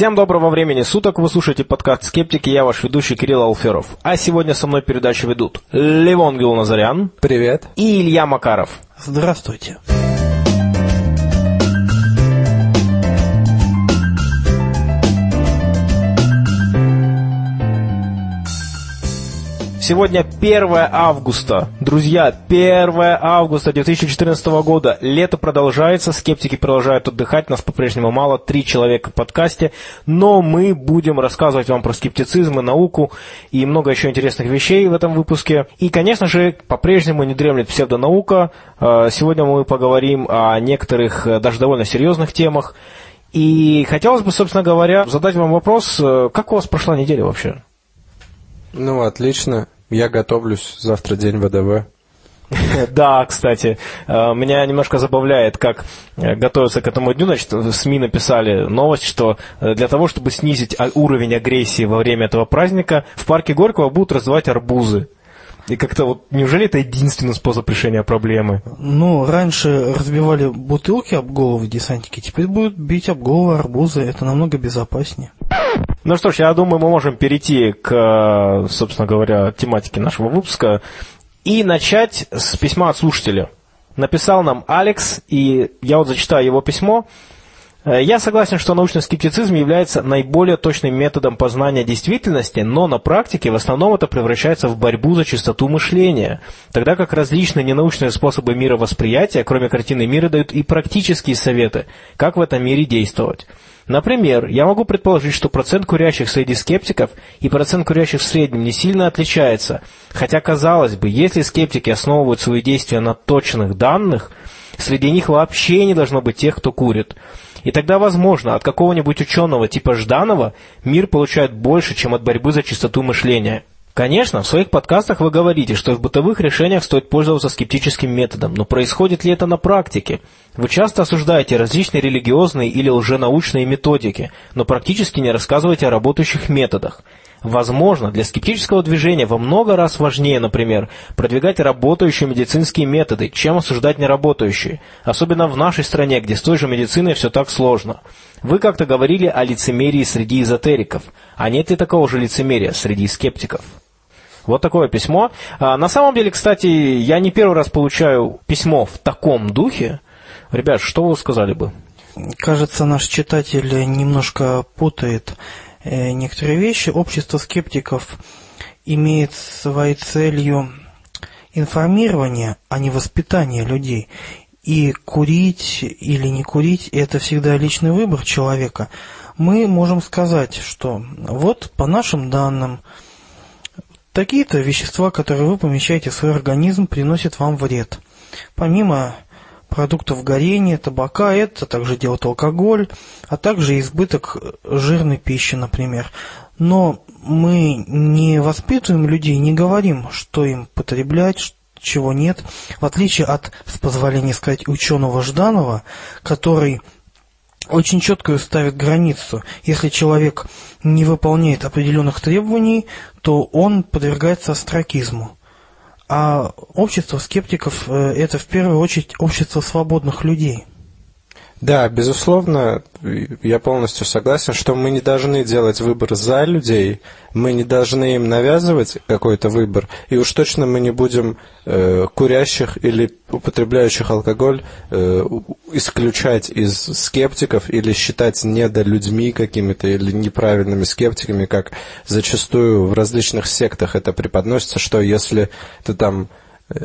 Всем доброго времени суток, вы слушаете подкаст «Скептики», я ваш ведущий Кирилл Алферов. А сегодня со мной передачу ведут Левон Гилназарян. Привет. И Илья Макаров. Здравствуйте. Сегодня 1 августа. Друзья, 1 августа 2014 года. Лето продолжается, скептики продолжают отдыхать, нас по-прежнему мало, три человека в подкасте, но мы будем рассказывать вам про скептицизм и науку и много еще интересных вещей в этом выпуске. И, конечно же, по-прежнему не дремлет псевдонаука. Э, сегодня мы поговорим о некоторых э, даже довольно серьезных темах. И хотелось бы, собственно говоря, задать вам вопрос, э, как у вас прошла неделя вообще? Ну, отлично. Я готовлюсь, завтра день ВДВ. Да, кстати, э, меня немножко забавляет, как э, готовятся к этому дню. Значит, в СМИ написали новость, что э, для того, чтобы снизить а, уровень агрессии во время этого праздника, в парке Горького будут раздавать арбузы. И как-то вот, неужели это единственный способ решения проблемы? Ну, раньше разбивали бутылки об головы десантники, теперь будут бить об головы арбузы, это намного безопаснее. Ну что ж, я думаю, мы можем перейти к, собственно говоря, тематике нашего выпуска и начать с письма от слушателя. Написал нам Алекс, и я вот зачитаю его письмо. Э, я согласен, что научный скептицизм является наиболее точным методом познания действительности, но на практике в основном это превращается в борьбу за чистоту мышления, тогда как различные ненаучные способы мировосприятия, кроме картины мира, дают и практические советы, как в этом мире действовать. Например, я могу предположить, что процент курящих среди скептиков и процент курящих в среднем не сильно отличается, хотя, казалось бы, если скептики основывают свои действия на точных данных, среди них вообще не должно быть тех, кто курит. И тогда, возможно, от какого-нибудь ученого типа Жданова мир получает больше, чем от борьбы за чистоту мышления. Конечно, в своих подкастах вы говорите, что в бытовых решениях стоит пользоваться скептическим методом, но происходит ли это на практике? Вы часто осуждаете различные религиозные или лженаучные методики, но практически не рассказываете о работающих методах. Возможно, для скептического движения во много раз важнее, например, продвигать работающие медицинские методы, чем осуждать неработающие, особенно в нашей стране, где с той же медициной все так сложно. Вы как-то говорили о лицемерии среди эзотериков, а нет ли такого же лицемерия среди скептиков? Вот такое письмо. А, на самом деле, кстати, я не первый раз получаю письмо в таком духе. Ребят, что вы сказали бы? Кажется, наш читатель немножко путает некоторые вещи. Общество скептиков имеет своей целью информирование, а не воспитание людей. И курить или не курить – это всегда личный выбор человека. Мы можем сказать, что вот по нашим данным, такие-то вещества, которые вы помещаете в свой организм, приносят вам вред. Помимо продуктов горения, табака, это также делает алкоголь, а также избыток жирной пищи, например. Но мы не воспитываем людей, не говорим, что им потреблять, чего нет, в отличие от, с позволения сказать, ученого Жданова, который очень четко ставит границу. Если человек не выполняет определенных требований, то он подвергается астракизму. А общество скептиков э, – это в первую очередь общество свободных людей. Да, безусловно, я полностью согласен, что мы не должны делать выбор за людей, мы не должны им навязывать какой-то выбор, и уж точно мы не будем э, курящих или употребляющих алкоголь э, исключать из скептиков или считать недолюдьми какими-то или неправильными скептиками, как зачастую в различных сектах это преподносится, что если ты там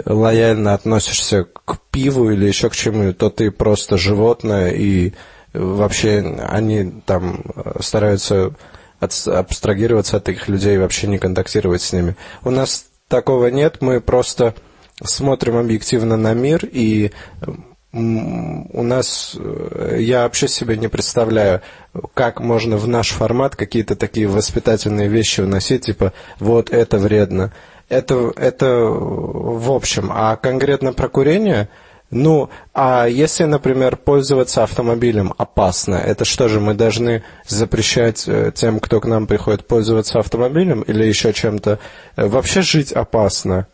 лояльно относишься к пиву или еще к чему, то ты просто животное, и вообще они там стараются абстрагироваться от этих людей и вообще не контактировать с ними. У нас такого нет, мы просто смотрим объективно на мир, и у нас, я вообще себе не представляю, как можно в наш формат какие-то такие воспитательные вещи вносить, типа, вот это вредно, это, это в общем. А конкретно про курение, ну, а если, например, пользоваться автомобилем опасно, это что же, мы должны запрещать э, тем, кто к нам приходит, пользоваться автомобилем или еще чем-то? Э, вообще жить опасно.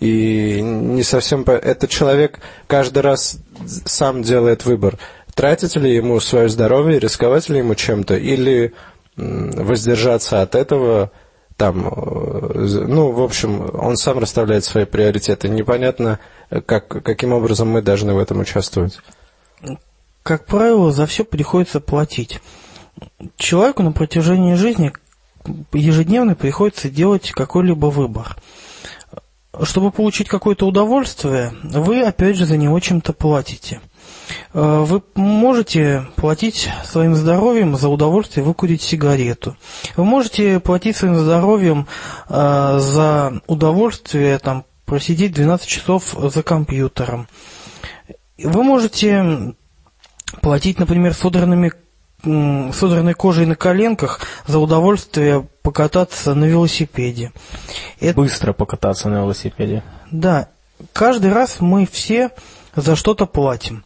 И не совсем... Это человек каждый раз сам делает выбор. тратить ли ему свое здоровье, рисковать ли ему чем-то, или воздержаться от этого, там, э, ну, в общем, он сам расставляет свои приоритеты. Непонятно, как, каким образом мы должны в этом участвовать. Как правило, за все приходится платить. Человеку на протяжении жизни ежедневно приходится делать какой-либо выбор. Чтобы получить какое-то удовольствие, вы опять же за него чем-то платите. Э, вы можете платить своим здоровьем за удовольствие выкурить сигарету. Вы можете платить своим здоровьем э, за удовольствие там, просидеть 12 часов за компьютером. Вы можете платить, например, содранными содранной кожей на коленках за удовольствие покататься на велосипеде. Это... Быстро покататься на велосипеде. Да. Каждый раз мы все за что-то платим.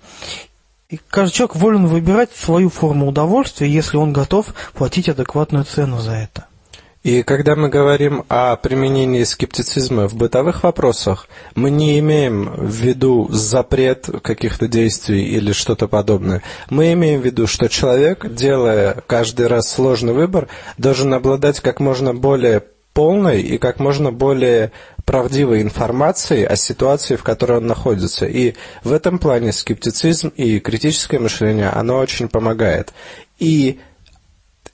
И каждый человек волен выбирать свою форму удовольствия, если он готов платить адекватную цену за это. И когда мы говорим о применении скептицизма в бытовых вопросах, мы не имеем в виду запрет каких-то действий или что-то подобное. Мы имеем в виду, что человек, делая каждый раз сложный выбор, должен обладать как можно более полной и как можно более правдивой информацией о ситуации, в которой он находится. И в этом плане скептицизм и критическое мышление, оно очень помогает. И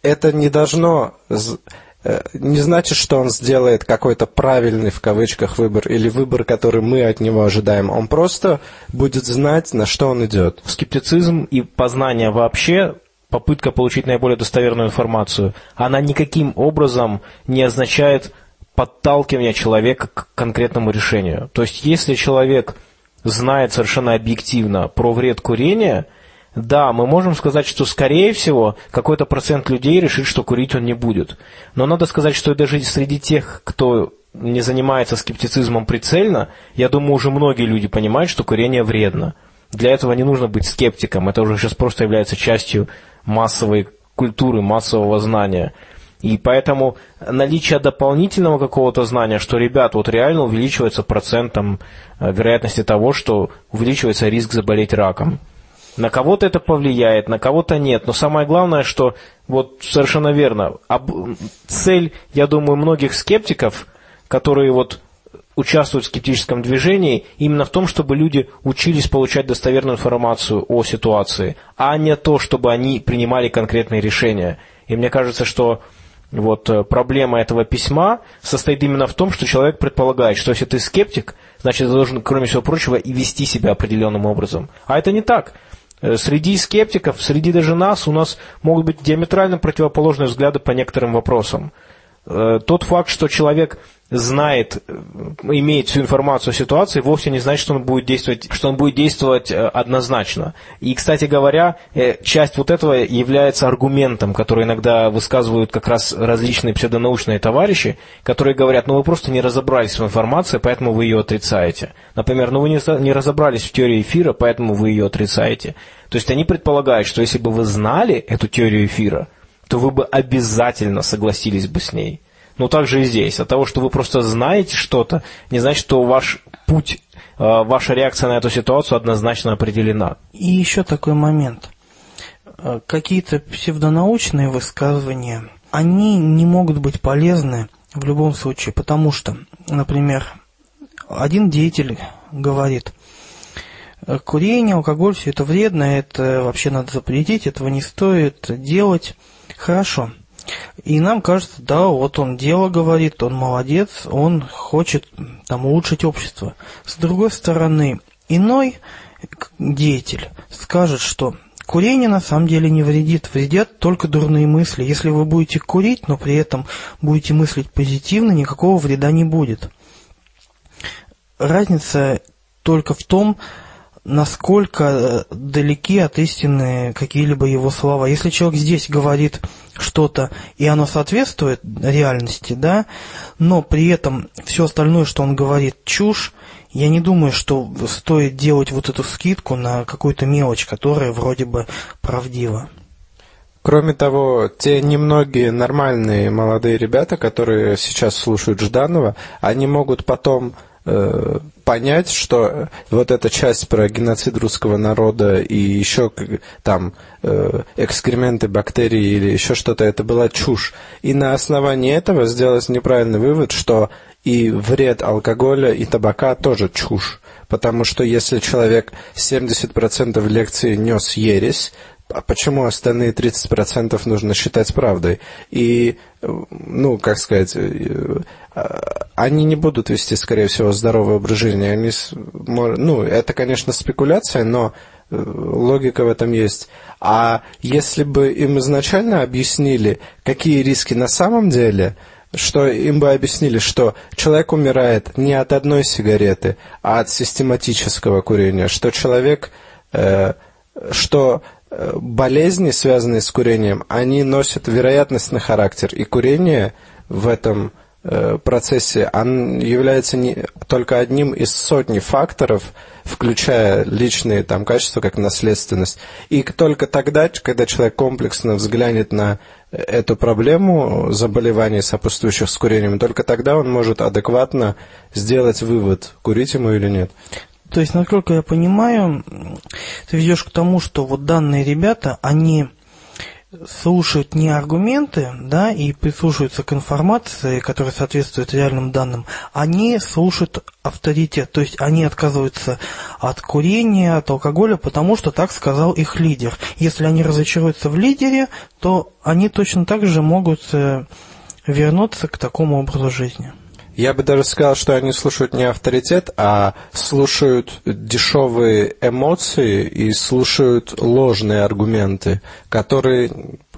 это не должно э, не значит, что он сделает какой-то правильный в кавычках выбор или выбор, который мы от него ожидаем. Он просто будет знать, на что он идет. Скептицизм и познание вообще попытка получить наиболее достоверную информацию, она никаким образом не означает подталкивание человека к конкретному решению. То есть, если человек знает совершенно объективно про вред курения, да, мы можем сказать, что, скорее всего, какой-то процент людей решит, что курить он не будет. Но надо сказать, что даже среди тех, кто не занимается скептицизмом прицельно, я думаю, уже многие люди понимают, что курение вредно. Для этого не нужно быть скептиком, это уже сейчас просто является частью массовой культуры, массового знания. И поэтому наличие дополнительного какого-то знания, что, ребят, вот реально увеличивается процентом э, вероятности того, что увеличивается риск заболеть раком. На кого-то это повлияет, на кого-то нет. Но самое главное, что вот совершенно верно. Цель, я думаю, многих скептиков, которые вот участвуют в скептическом движении именно в том, чтобы люди учились получать достоверную информацию о ситуации, а не то, чтобы они принимали конкретные решения. И мне кажется, что вот э, проблема этого письма состоит именно в том, что человек предполагает, что если ты скептик, значит, ты должен, кроме всего прочего, и вести себя определенным образом. А это не так. Э, среди скептиков, среди даже нас, у нас могут быть диаметрально противоположные взгляды по некоторым вопросам. Э, тот факт, что человек знает, э, имеет всю информацию о ситуации, вовсе не значит, что он будет действовать, что он будет действовать э, однозначно. И, кстати говоря, часть вот этого является аргументом, который иногда высказывают как раз различные псевдонаучные товарищи, которые говорят, ну вы просто не разобрались в информации, поэтому вы ее отрицаете. Например, ну вы не разобрались в теории эфира, поэтому вы ее отрицаете. То есть они предполагают, что если бы вы знали эту теорию эфира, то вы бы обязательно согласились бы с ней. Но также и здесь. От того, что вы просто знаете что-то, не значит, что ваш путь, э, ваша реакция на эту ситуацию однозначно определена. И еще такой момент. Э, какие-то псевдонаучные высказывания, они не могут быть полезны в любом случае, потому что, например, один деятель говорит, курение, алкоголь, все это вредно, это вообще надо запретить, этого не стоит делать. Хорошо. И нам кажется, да, вот он дело говорит, он молодец, он хочет там улучшить общество. С другой стороны, иной деятель скажет, что курение на самом деле не вредит, вредят только дурные мысли. Если вы будете курить, но при этом будете мыслить позитивно, никакого вреда не будет. Разница только в том, насколько э, далеки от истины какие-либо его слова. Если человек здесь говорит что-то, и оно соответствует реальности, да, но при этом все остальное, что он говорит, чушь, я не думаю, что стоит делать вот эту скидку на какую-то мелочь, которая вроде бы правдива. Кроме того, те немногие нормальные молодые ребята, которые сейчас слушают Жданова, они могут потом э, понять, что вот эта часть про геноцид русского народа и еще там э, экскременты бактерий или еще что-то, это была чушь. И на основании этого сделать неправильный вывод, что и вред алкоголя и табака тоже чушь. Потому что если человек 70% лекции нес ересь, а почему остальные 30% нужно считать правдой? И, ну, как сказать, э, они не будут вести, скорее всего, здоровый образ жизни. Они, ну, это, конечно, спекуляция, но э, логика в этом есть. А если бы им изначально объяснили, какие риски на самом деле, что им бы объяснили, что человек умирает не от одной сигареты, а от систематического курения, что человек, э, что болезни, связанные с курением, они носят вероятностный характер, и курение в этом э, процессе он является не, только одним из сотни факторов, включая личные там, качества, как наследственность. И только тогда, когда человек комплексно взглянет на эту проблему заболеваний, сопутствующих с курением, только тогда он может адекватно сделать вывод, курить ему или нет. То есть, насколько я понимаю, ты ведешь к тому, что вот данные ребята, они слушают не аргументы, да, и прислушиваются к информации, которая соответствует реальным данным, они слушают авторитет, то есть они отказываются от курения, от алкоголя, потому что так сказал их лидер. Если они разочаруются в лидере, то они точно так же могут э, вернуться к такому образу жизни. Я бы даже сказал, что они слушают не авторитет, а слушают дешевые эмоции и слушают ложные аргументы, которые,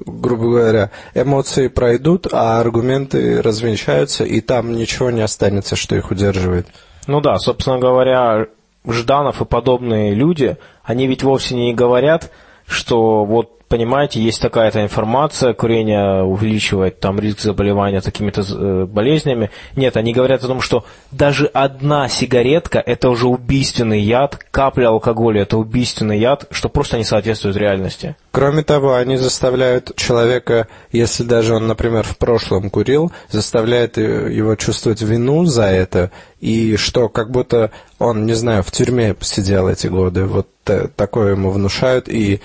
грубо говоря, эмоции пройдут, а аргументы развенчаются, и там ничего не останется, что их удерживает. Ну да, собственно говоря, Жданов и подобные люди, они ведь вовсе не говорят, что вот понимаете, есть такая-то информация, курение увеличивает там риск заболевания такими-то э, болезнями. Нет, они говорят о том, что даже одна сигаретка – это уже убийственный яд, капля алкоголя – это убийственный яд, что просто не соответствует реальности. Кроме того, они заставляют человека, если даже он, например, в прошлом курил, заставляют его чувствовать вину за это, и что как будто он, не знаю, в тюрьме сидел эти годы. Вот э, такое ему внушают, и Э,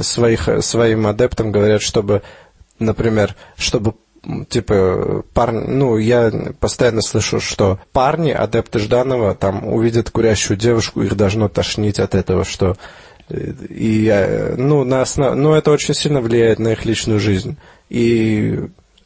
своих, своим адептам говорят, чтобы, например, чтобы типа парни, ну, я постоянно слышу, что парни, адепты Жданова, там увидят курящую девушку, их должно тошнить от этого, что э, и, ну, на основ... ну, это очень сильно влияет на их личную жизнь. И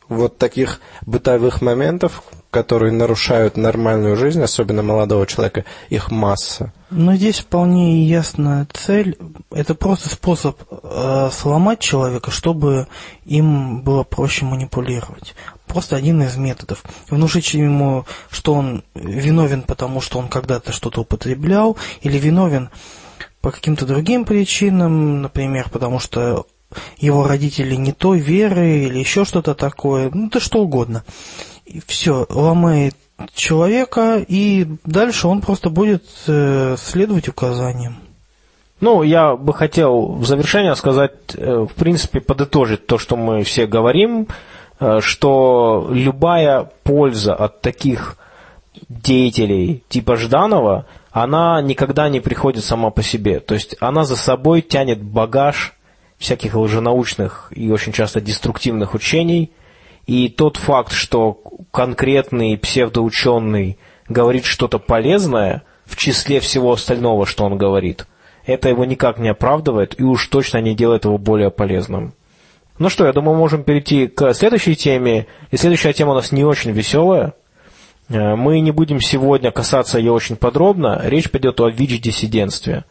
вот таких бытовых моментов, которые нарушают нормальную жизнь, особенно молодого человека, их масса. Но здесь вполне ясная цель. Это просто способ э, сломать человека, чтобы им было проще манипулировать. Просто один из методов. Внушить ему, что он виновен, потому что он когда-то что-то употреблял, или виновен по каким-то другим причинам, например, потому что его родители не той веры или еще что-то такое, ну, да что угодно и все, ломает человека, и дальше он просто будет э, следовать указаниям. Ну, я бы хотел в завершение сказать, э, в принципе, подытожить то, что мы все говорим, э, что любая польза от таких деятелей типа Жданова, она никогда не приходит сама по себе. То есть она за собой тянет багаж всяких лженаучных и очень часто деструктивных учений – и тот факт, что конкретный псевдоученый говорит что-то полезное, в числе всего остального, что он говорит, это его никак не оправдывает и уж точно не делает его более полезным. Ну что, я думаю, можем перейти к следующей теме. И следующая тема у нас не очень веселая. Э, мы не будем сегодня касаться ее очень подробно. Речь пойдет о ВИЧ-диссидентстве.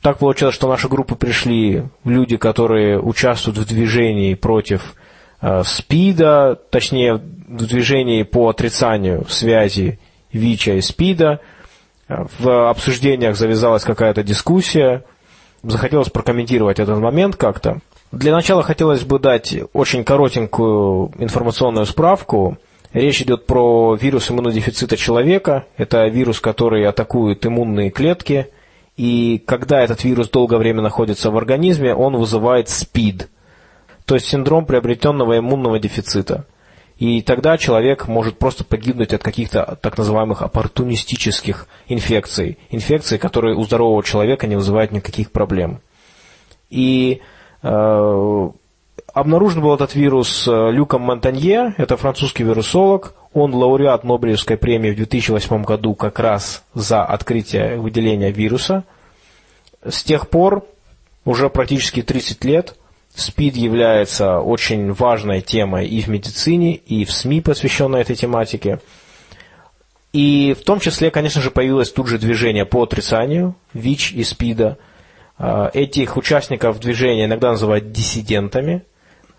Так получилось, что в нашу группу пришли люди, которые участвуют в движении против СПИДа, точнее, в движении по отрицанию связи ВИЧа и СПИДа. Э, в обсуждениях завязалась какая-то дискуссия. Захотелось прокомментировать этот момент как-то. Для начала хотелось бы дать очень коротенькую информационную справку. Речь идет про вирус иммунодефицита человека. Это вирус, который атакует иммунные клетки. И когда этот вирус долгое время находится в организме, он вызывает СПИД – то есть синдром приобретенного иммунного дефицита. И тогда человек может просто погибнуть от каких-то так называемых оппортунистических инфекций. Инфекций, которые у здорового человека не вызывают никаких проблем. И э, обнаружен был этот вирус э, Люком Монтанье, это французский вирусолог. Он лауреат Нобелевской премии в 2008 году как раз за открытие выделения вируса. С тех пор, уже практически 30 лет, СПИД является очень важной темой и в медицине, и в СМИ, посвященной этой тематике. И в том числе, конечно же, появилось тут же движение по отрицанию ВИЧ и СПИДа. А, этих участников движения иногда называют диссидентами.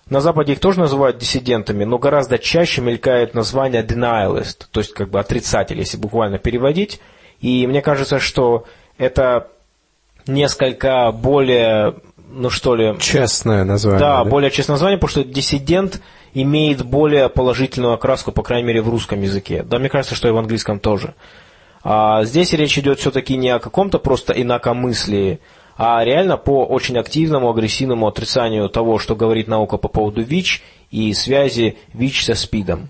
На Западе их тоже называют диссидентами, но гораздо чаще мелькает название denialist, то есть как бы отрицатель, если буквально переводить. И мне кажется, что это несколько более, ну что ли... Честное название. Да, да, более честное название, потому что диссидент имеет более положительную окраску, по крайней мере, в русском языке. Да, мне кажется, что и в английском тоже. А здесь речь идет все-таки не о каком-то просто инакомыслии, а реально по очень активному, агрессивному отрицанию того, что говорит наука по поводу ВИЧ и связи ВИЧ со СПИДом.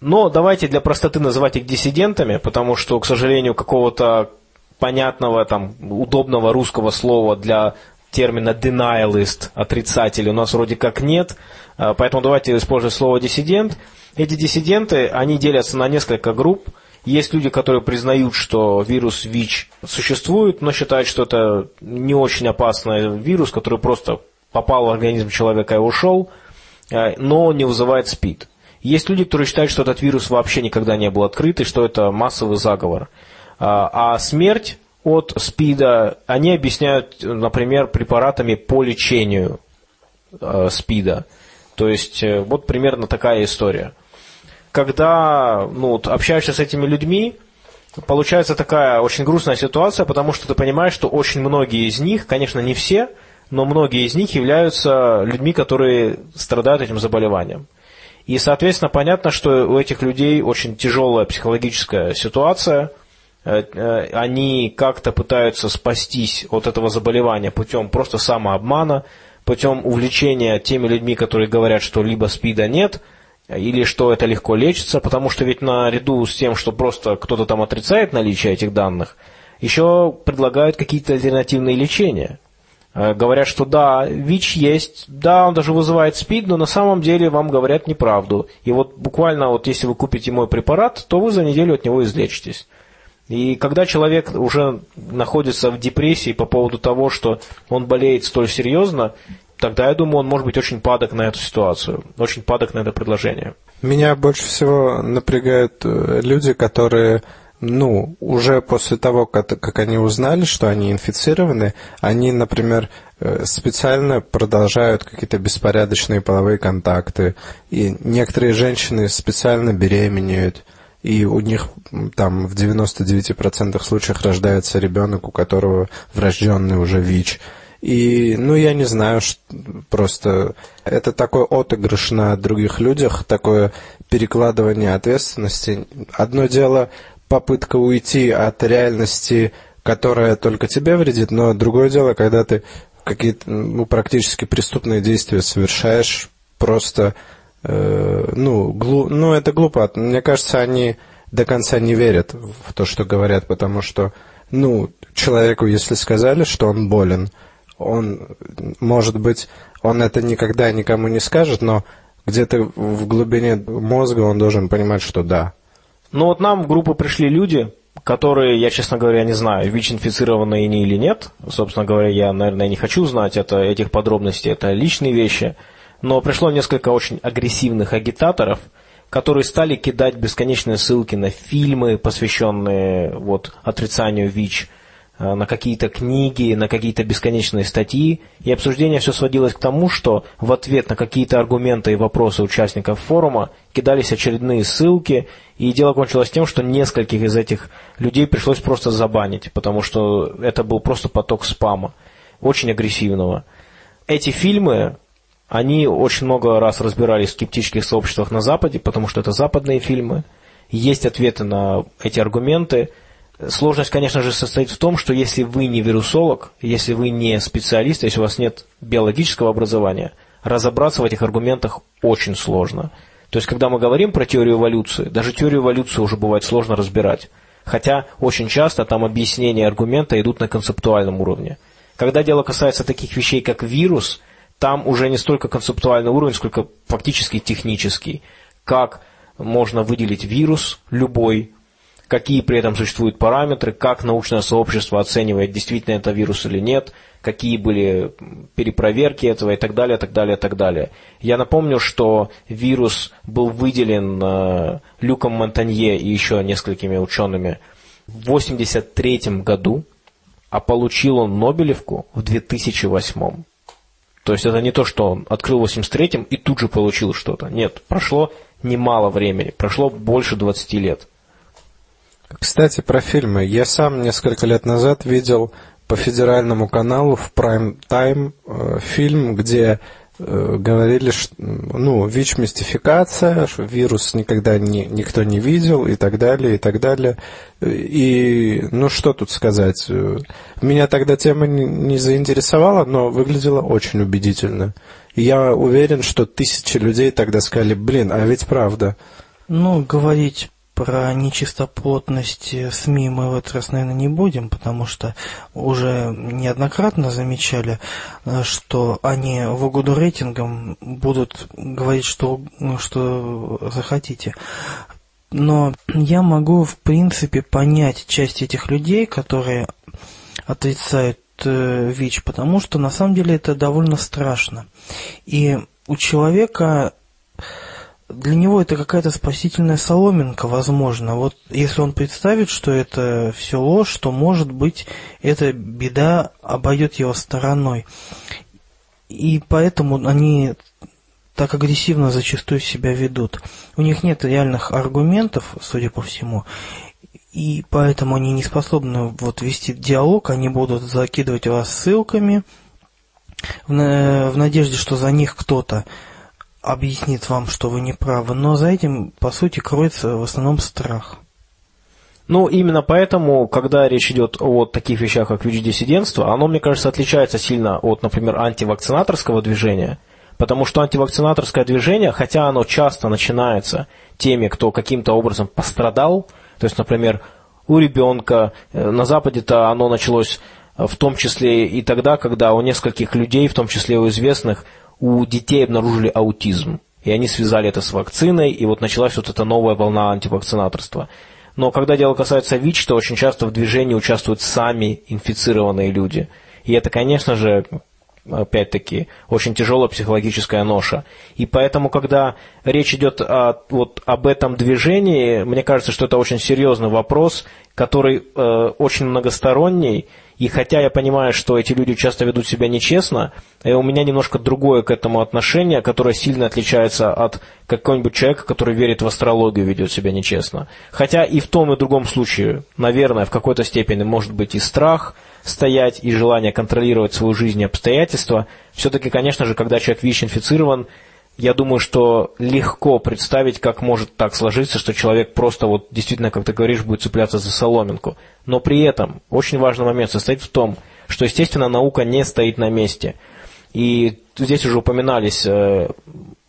Но давайте для простоты называть их диссидентами, потому что, к сожалению, какого-то понятного, там, удобного русского слова для термина denialist, отрицатель, у нас вроде как нет, а, поэтому давайте использовать слово диссидент. Эти диссиденты, они делятся на несколько групп. Есть люди, которые признают, что вирус ВИЧ существует, но считают, что это не очень опасный вирус, который просто попал в организм человека и ушел, а, но не вызывает СПИД. Есть люди, которые считают, что этот вирус вообще никогда не был открыт, и что это массовый заговор. А, а смерть от СПИДа они объясняют, например, препаратами по лечению э, СПИДа. То есть э, вот примерно такая история. Когда ну, вот, общаешься с этими людьми, получается такая очень грустная ситуация, потому что ты понимаешь, что очень многие из них, конечно, не все, но многие из них являются людьми, которые страдают этим заболеванием. И, соответственно, понятно, что у этих людей очень тяжелая психологическая ситуация – они как-то пытаются спастись от этого заболевания путем просто самообмана, путем увлечения теми людьми, которые говорят, что либо СПИДа нет, или что это легко лечится, потому что ведь наряду с тем, что просто кто-то там отрицает наличие этих данных, еще предлагают какие-то альтернативные лечения. Э, говорят, что да, ВИЧ есть, да, он даже вызывает СПИД, но на самом деле вам говорят неправду. И вот буквально вот если вы купите мой препарат, то вы за неделю от него излечитесь. И когда человек уже находится в депрессии по поводу того, что он болеет столь серьезно, тогда, я думаю, он может быть очень падок на эту ситуацию, очень падок на это предложение. Меня больше всего напрягают э, люди, которые ну, уже после того, как, как они узнали, что они инфицированы, они, например, э, специально продолжают какие-то беспорядочные половые контакты, и некоторые женщины специально беременеют, и у них там в 99% случаев рождается ребенок, у которого врожденный уже ВИЧ. И, ну, я не знаю, просто это такой отыгрыш на других людях, такое перекладывание ответственности. Одно дело попытка уйти от реальности, которая только тебе вредит, но другое дело, когда ты какие-то ну, практически преступные действия совершаешь просто Э, ну, глу, ну, это глупо. Мне кажется, они до конца не верят в то, что говорят, потому что, ну, человеку, если сказали, что он болен, он, может быть, он это никогда никому не скажет, но где-то в глубине мозга он должен понимать, что да. Ну вот нам в группу пришли люди, которые, я, честно говоря, не знаю, ВИЧ-инфицированы они или нет. Собственно говоря, я, наверное, не хочу знать это, этих подробностей, это личные вещи но пришло несколько очень агрессивных агитаторов, которые стали кидать бесконечные ссылки на фильмы, посвященные вот, отрицанию ВИЧ, э, на какие-то книги, на какие-то бесконечные статьи. И обсуждение все сводилось к тому, что в ответ на какие-то аргументы и вопросы участников форума кидались очередные ссылки, и дело кончилось тем, что нескольких из этих людей пришлось просто забанить, потому что это был просто поток спама, очень агрессивного. Эти фильмы они очень много раз разбирались в скептических сообществах на Западе, потому что это западные фильмы. Есть ответы на эти аргументы. Сложность, конечно же, состоит в том, что если вы не вирусолог, если вы не специалист, если у вас нет биологического образования, разобраться в этих аргументах очень сложно. То есть, когда мы говорим про теорию эволюции, даже теорию эволюции уже бывает сложно разбирать. Хотя очень часто там объяснения аргумента идут на концептуальном уровне. Когда дело касается таких вещей, как вирус, там уже не столько концептуальный уровень, сколько фактически технический. Как можно выделить вирус любой, какие при этом существуют параметры, как научное сообщество оценивает, действительно это вирус или нет, какие были перепроверки этого и так далее, так далее, так далее. Я напомню, что вирус был выделен э, Люком Монтанье и еще несколькими учеными в 1983 году, а получил он Нобелевку в 2008. То есть это не то, что он открыл в 83-м и тут же получил что-то. Нет, прошло немало времени, прошло больше 20 лет. Кстати, про фильмы. Я сам несколько лет назад видел по федеральному каналу в Time э, фильм, где говорили, что, ну, ВИЧ-мистификация, что вирус никогда не, никто не видел и так далее, и так далее. И, ну, что тут сказать? Меня тогда тема не, не заинтересовала, но выглядела очень убедительно. И я уверен, что тысячи людей тогда сказали, блин, а ведь правда. Ну, говорить про нечистоплотность СМИ мы в этот раз, наверное, не будем, потому что уже неоднократно замечали, что они в угоду рейтингам будут говорить, что, что захотите. Но я могу, в принципе, понять часть этих людей, которые отрицают э, ВИЧ, потому что на самом деле это довольно страшно. И у человека для него это какая-то спасительная соломинка, возможно. Вот если он представит, что это все ложь, то, может быть, эта беда обойдет его стороной. И поэтому они так агрессивно зачастую себя ведут. У них нет реальных аргументов, судя по всему, и поэтому они не способны вот вести диалог, они будут закидывать вас ссылками в, надежде, что за них кто-то объяснит вам, что вы не правы, но за этим, по сути, кроется в основном страх. Ну, именно поэтому, когда речь идет о таких вещах, как ВИЧ-диссидентство, оно, мне кажется, отличается сильно от, например, антивакцинаторского движения, потому что антивакцинаторское движение, хотя оно часто начинается теми, кто каким-то образом пострадал, то есть, например, у ребенка, э, на Западе-то оно началось э, в том числе и тогда, когда у нескольких людей, в том числе у известных, у детей обнаружили аутизм. И они связали это с вакциной, и вот началась вот эта новая волна антивакцинаторства. Но когда дело касается ВИЧ, то очень часто в движении участвуют сами инфицированные люди. И это, конечно же, опять-таки, очень тяжелая психологическая ноша. И поэтому, когда речь идет о, вот, об этом движении, мне кажется, что это очень серьезный вопрос, который э, очень многосторонний, и хотя я понимаю, что эти люди часто ведут себя нечестно, э, у меня немножко другое к этому отношение, которое сильно отличается от какого-нибудь человека, который верит в астрологию, ведет себя нечестно. Хотя и в том и другом случае, наверное, в какой-то степени может быть и страх стоять, и желание контролировать свою жизнь и обстоятельства. Все-таки, конечно же, когда человек ВИЧ-инфицирован, я думаю, что легко представить, как может так сложиться, что человек просто вот действительно, как ты говоришь, будет цепляться за соломинку. Но при этом очень важный момент состоит в том, что, естественно, наука не стоит на месте. И здесь уже упоминались э,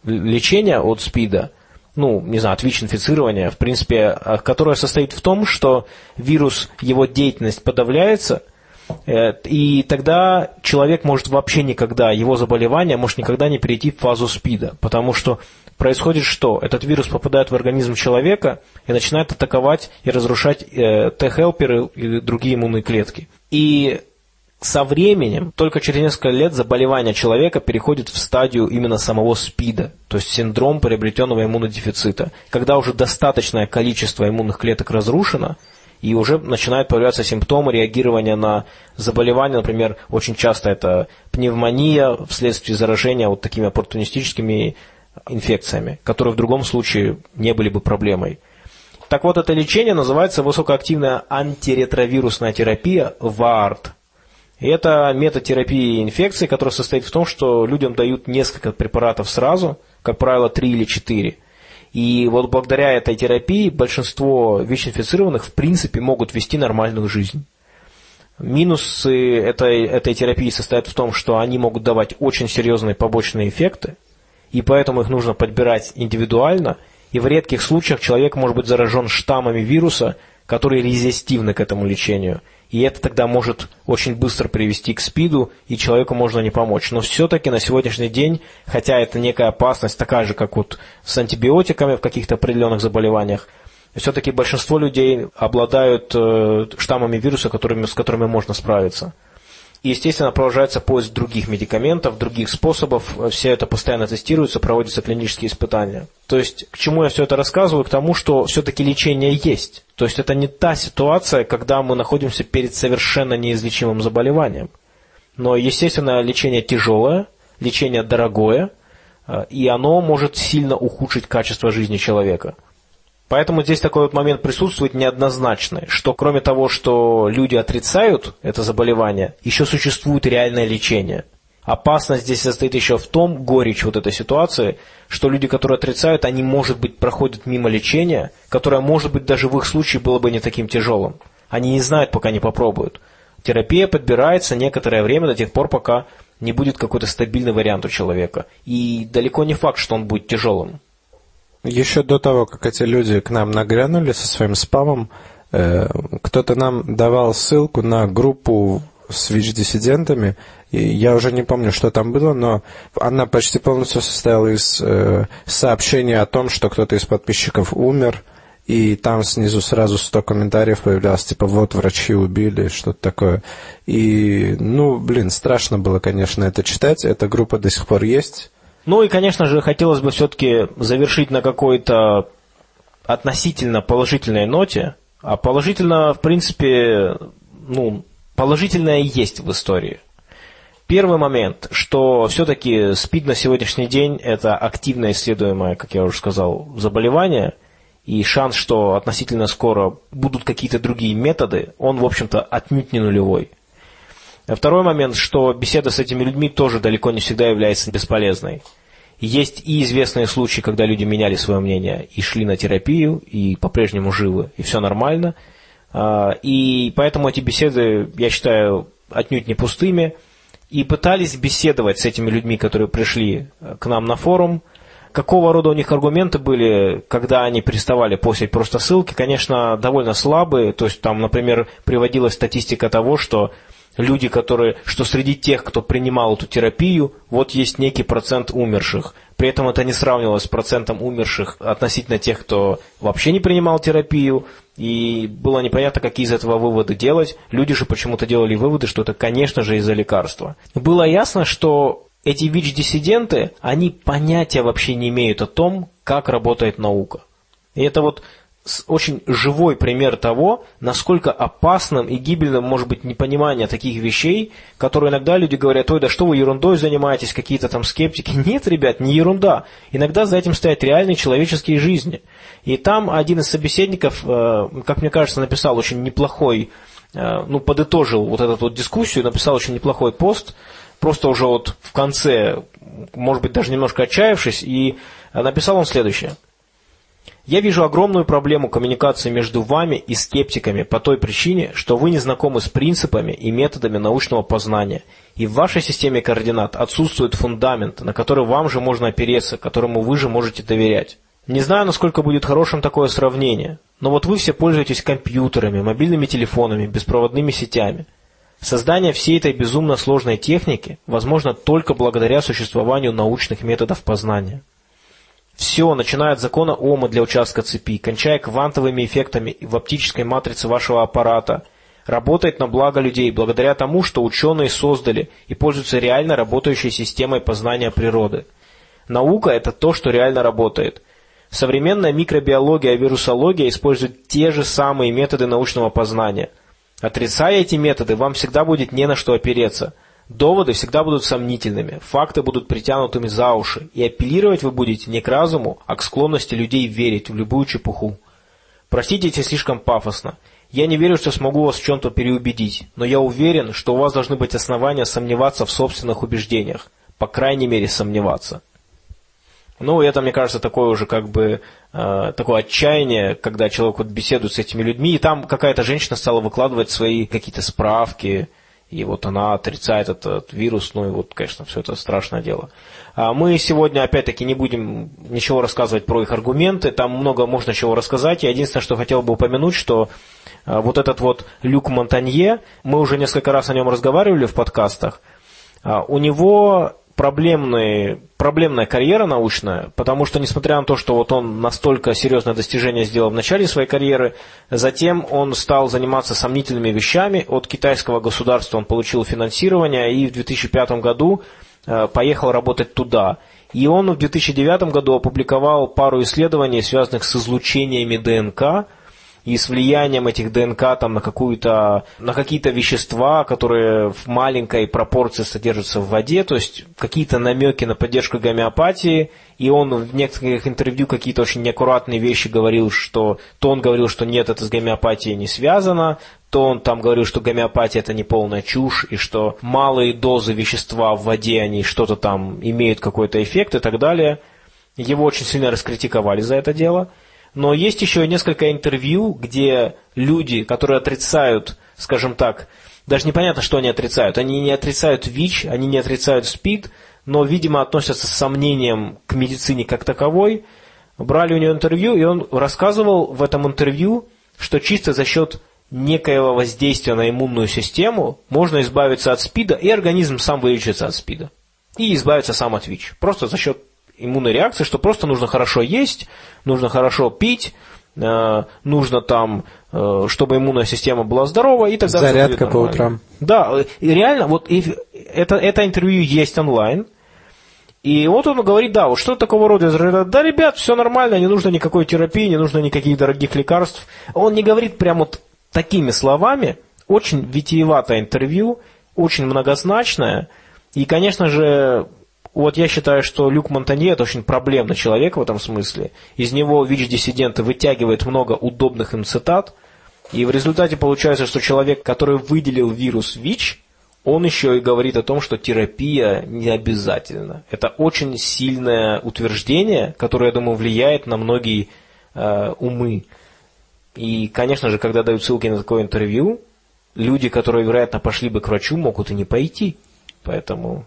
лечения от СПИДа, ну, не знаю, от ВИЧ-инфицирования, в принципе, э, которое состоит в том, что вирус, его деятельность подавляется – и тогда человек может вообще никогда, его заболевание может никогда не перейти в фазу СПИДа, потому что происходит что? Этот вирус попадает в организм человека и начинает атаковать и разрушать э, Т-хелперы и другие иммунные клетки. И со временем, только через несколько лет, заболевание человека переходит в стадию именно самого СПИДа, то есть синдром приобретенного иммунодефицита, когда уже достаточное количество иммунных клеток разрушено – и уже начинают появляться симптомы реагирования на заболевания, например, очень часто это пневмония вследствие заражения вот такими оппортунистическими инфекциями, которые в другом случае не были бы проблемой. Так вот, это лечение называется высокоактивная антиретровирусная терапия ВАРТ. И это метод терапии инфекции, который состоит в том, что людям дают несколько препаратов сразу, как правило, три или четыре. И вот благодаря этой терапии большинство ВИЧ-инфицированных в принципе могут вести нормальную жизнь. Минусы этой, этой терапии состоят в том, что они могут давать очень серьезные побочные эффекты. и поэтому их нужно подбирать индивидуально, и в редких случаях человек может быть заражен штаммами вируса, которые резистивны к этому лечению. И это тогда может очень быстро привести к СПИДу, и человеку можно не помочь. Но все-таки на сегодняшний день, хотя это некая опасность, такая же, как вот с антибиотиками в каких-то определенных заболеваниях, все-таки большинство людей обладают э, штаммами вируса, которыми, с которыми можно справиться. И, естественно, продолжается поиск других медикаментов, других способов. Все это постоянно тестируется, проводятся клинические испытания. То есть, к чему я все это рассказываю? К тому, что все-таки лечение есть. То есть, это не та ситуация, когда мы находимся перед совершенно неизлечимым заболеванием. Но, естественно, лечение тяжелое, лечение дорогое, э, и оно может сильно ухудшить качество жизни человека. Поэтому здесь такой вот момент присутствует неоднозначный, что кроме того, что люди отрицают это заболевание, еще существует реальное лечение. Опасность здесь состоит еще в том, горечь вот этой ситуации, что люди, которые отрицают, они, может быть, проходят мимо лечения, которое, может быть, даже в их случае было бы не таким тяжелым. Они не знают, пока не попробуют. Терапия подбирается некоторое время до тех пор, пока не будет какой-то стабильный вариант у человека. И далеко не факт, что он будет тяжелым. Еще до того, как эти люди к нам нагрянули со своим спамом, э, кто-то нам давал ссылку на группу с ВИЧ-диссидентами, я уже не помню, что там было, но она почти полностью состояла из э, сообщений о том, что кто-то из подписчиков умер, и там снизу сразу 100 комментариев появлялось, типа, вот врачи убили, что-то такое. И, ну, блин, страшно было, конечно, это читать. Эта группа до сих пор есть. Ну и, конечно же, хотелось бы все-таки завершить на какой-то относительно положительной ноте. А положительно, в принципе, ну, положительное есть в истории. Первый момент, что все-таки СПИД на сегодняшний день это активно исследуемое, как я уже сказал, заболевание, и шанс, что относительно скоро будут какие-то другие методы, он, в общем-то, отнюдь не нулевой. Второй момент, что беседа с этими людьми тоже далеко не всегда является бесполезной. Есть и известные случаи, когда люди меняли свое мнение и шли на терапию, и по-прежнему живы, и все нормально. А, и поэтому эти беседы, я считаю, отнюдь не пустыми. И пытались беседовать с этими людьми, которые пришли к нам на форум. Какого рода у них аргументы были, когда они переставали постить просто ссылки, конечно, довольно слабые. То есть там, например, приводилась статистика того, что люди, которые, что среди тех, кто принимал эту терапию, вот есть некий процент умерших. При этом это не сравнивалось с процентом умерших относительно тех, кто вообще не принимал терапию, и было непонятно, какие из этого выводы делать. Люди же почему-то делали выводы, что это, конечно же, из-за лекарства. Было ясно, что эти ВИЧ-диссиденты, они понятия вообще не имеют о том, как работает наука. И это вот очень живой пример того, насколько опасным и гибельным может быть непонимание таких вещей, которые иногда люди говорят, ой, да что вы ерундой занимаетесь, какие-то там скептики. Нет, ребят, не ерунда. Иногда за этим стоят реальные человеческие жизни. И там один из собеседников, э, как мне кажется, написал очень неплохой, э, ну, подытожил вот эту вот дискуссию, написал очень неплохой пост, просто уже вот в конце, может быть, даже немножко отчаявшись, и написал он следующее – я вижу огромную проблему коммуникации между вами и скептиками по той причине, что вы не знакомы с принципами и методами научного познания, и в вашей системе координат отсутствует фундамент, на который вам же можно опереться, которому вы же можете доверять. Не знаю, насколько будет хорошим такое сравнение, но вот вы все пользуетесь компьютерами, мобильными телефонами, беспроводными сетями. Создание всей этой безумно сложной техники возможно только благодаря существованию научных методов познания. Все, начиная от закона Ома для участка цепи, кончая квантовыми эффектами в оптической матрице вашего аппарата, работает на благо людей благодаря тому, что ученые создали и пользуются реально работающей системой познания природы. Наука – это то, что реально работает. Современная микробиология и вирусология используют те же самые методы научного познания. Отрицая эти методы, вам всегда будет не на что опереться – Доводы всегда будут сомнительными, факты будут притянутыми за уши, и апеллировать вы будете не к разуму, а к склонности людей верить в любую чепуху. Простите, если слишком пафосно. Я не верю, что смогу вас в чем-то переубедить, но я уверен, что у вас должны быть основания сомневаться в собственных убеждениях, по крайней мере сомневаться. Ну, это, мне кажется, такое уже как бы э, такое отчаяние, когда человек вот беседует с этими людьми, и там какая-то женщина стала выкладывать свои какие-то справки, И вот она отрицает этот вирус, ну и вот, конечно, все это страшное дело. А мы сегодня, опять-таки, не будем ничего рассказывать про их аргументы, там много можно чего рассказать. Я единственное, что хотел бы упомянуть, что а, вот этот вот Люк Монтанье, мы уже несколько раз о нем разговаривали в подкастах, а, у него проблемный, проблемная карьера научная, потому что, несмотря на то, что вот он настолько серьезное достижение сделал в начале своей карьеры, затем он стал заниматься сомнительными вещами. От китайского государства он получил финансирование и в 2005 году э, поехал работать туда. И он в 2009 году опубликовал пару исследований, связанных с излучениями ДНК, и с влиянием этих ДНК там, на, какую-то, на какие-то вещества, которые в маленькой пропорции содержатся в воде, то есть какие-то намеки на поддержку гомеопатии, и он в некоторых интервью какие-то очень неаккуратные вещи говорил, что то он говорил, что нет, это с гомеопатией не связано, то он там говорил, что гомеопатия это не полная чушь, и что малые дозы вещества в воде, они что-то там имеют какой-то эффект и так далее. Его очень сильно раскритиковали за это дело – но есть еще несколько интервью, где люди, которые отрицают, скажем так, даже непонятно, что они отрицают. Они не отрицают ВИЧ, они не отрицают СПИД, но, видимо, относятся с сомнением к медицине как таковой. Брали у него интервью, и он рассказывал в этом интервью, что чисто за счет некоего воздействия на иммунную систему можно избавиться от СПИДа, и организм сам вылечится от СПИДа. И избавиться сам от ВИЧ. Просто за счет иммунной реакции, что просто нужно хорошо есть, нужно хорошо пить, э, нужно там, э, чтобы иммунная система была здорова и так далее. Зарядка по утрам. Да, и реально, вот и это, это интервью есть онлайн. И вот он говорит, да, вот что такого рода, да, ребят, все нормально, не нужно никакой терапии, не нужно никаких дорогих лекарств. Он не говорит прямо вот такими словами, очень витиеватое интервью, очень многозначное. И, конечно же, вот я считаю, что Люк Монтанье это очень проблемный человек в этом смысле. Из него ВИЧ-диссиденты вытягивают много удобных им цитат, и в результате получается, что человек, который выделил вирус ВИЧ, он еще и говорит о том, что терапия не обязательна. Это очень сильное утверждение, которое, я думаю, влияет на многие э, умы. И, конечно же, когда дают ссылки на такое интервью, люди, которые, вероятно, пошли бы к врачу, могут и не пойти. Поэтому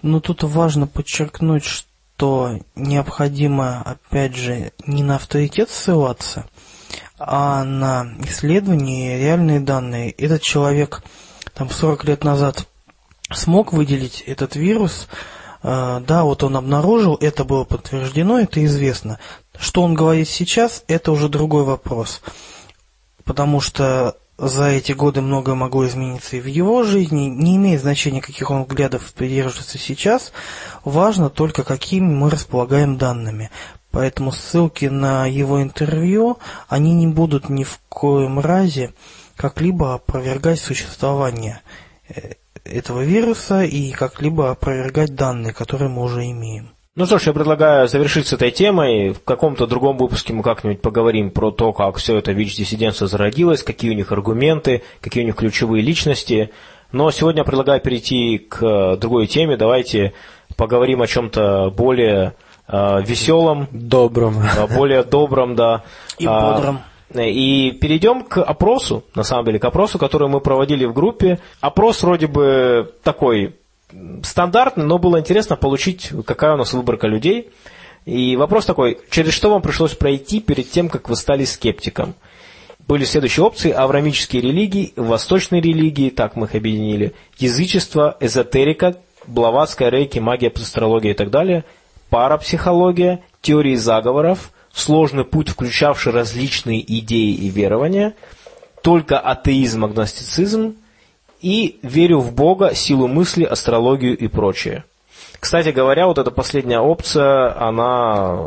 но тут важно подчеркнуть, что необходимо, опять же, не на авторитет ссылаться, а на исследования и реальные данные. Этот человек там 40 лет назад смог выделить этот вирус, э, да, вот он обнаружил, это было подтверждено, это известно. Что он говорит сейчас, это уже другой вопрос. Потому что за эти годы многое могло измениться и в его жизни. Не имеет значения, каких он взглядов придерживается сейчас. Важно только, какими мы располагаем данными. Поэтому ссылки на его интервью, они не будут ни в коем разе как-либо опровергать существование э, этого вируса и как-либо опровергать данные, которые мы уже имеем. Ну что ж, я предлагаю завершить с этой темой. В каком-то другом выпуске мы как-нибудь поговорим про то, как все это ВИЧ-диссиденция зародилось, какие у них аргументы, какие у них ключевые личности. Но сегодня я предлагаю перейти к другой теме. Давайте поговорим о чем-то более э, веселом. Добром. Более добром, да. И бодром. И перейдем к опросу, на самом деле, к опросу, который мы проводили в группе. Опрос вроде бы такой стандартный, но было интересно получить, какая у нас выборка людей. И вопрос такой, через что вам пришлось пройти перед тем, как вы стали скептиком? Были следующие опции, аврамические религии, восточные религии, так мы их объединили, язычество, эзотерика, блаватская рейки, магия, астрология и так далее, парапсихология, теории заговоров, сложный путь, включавший различные идеи и верования, только атеизм, агностицизм, и верю в Бога, силу мысли, астрологию и прочее. Кстати говоря, вот эта последняя опция, она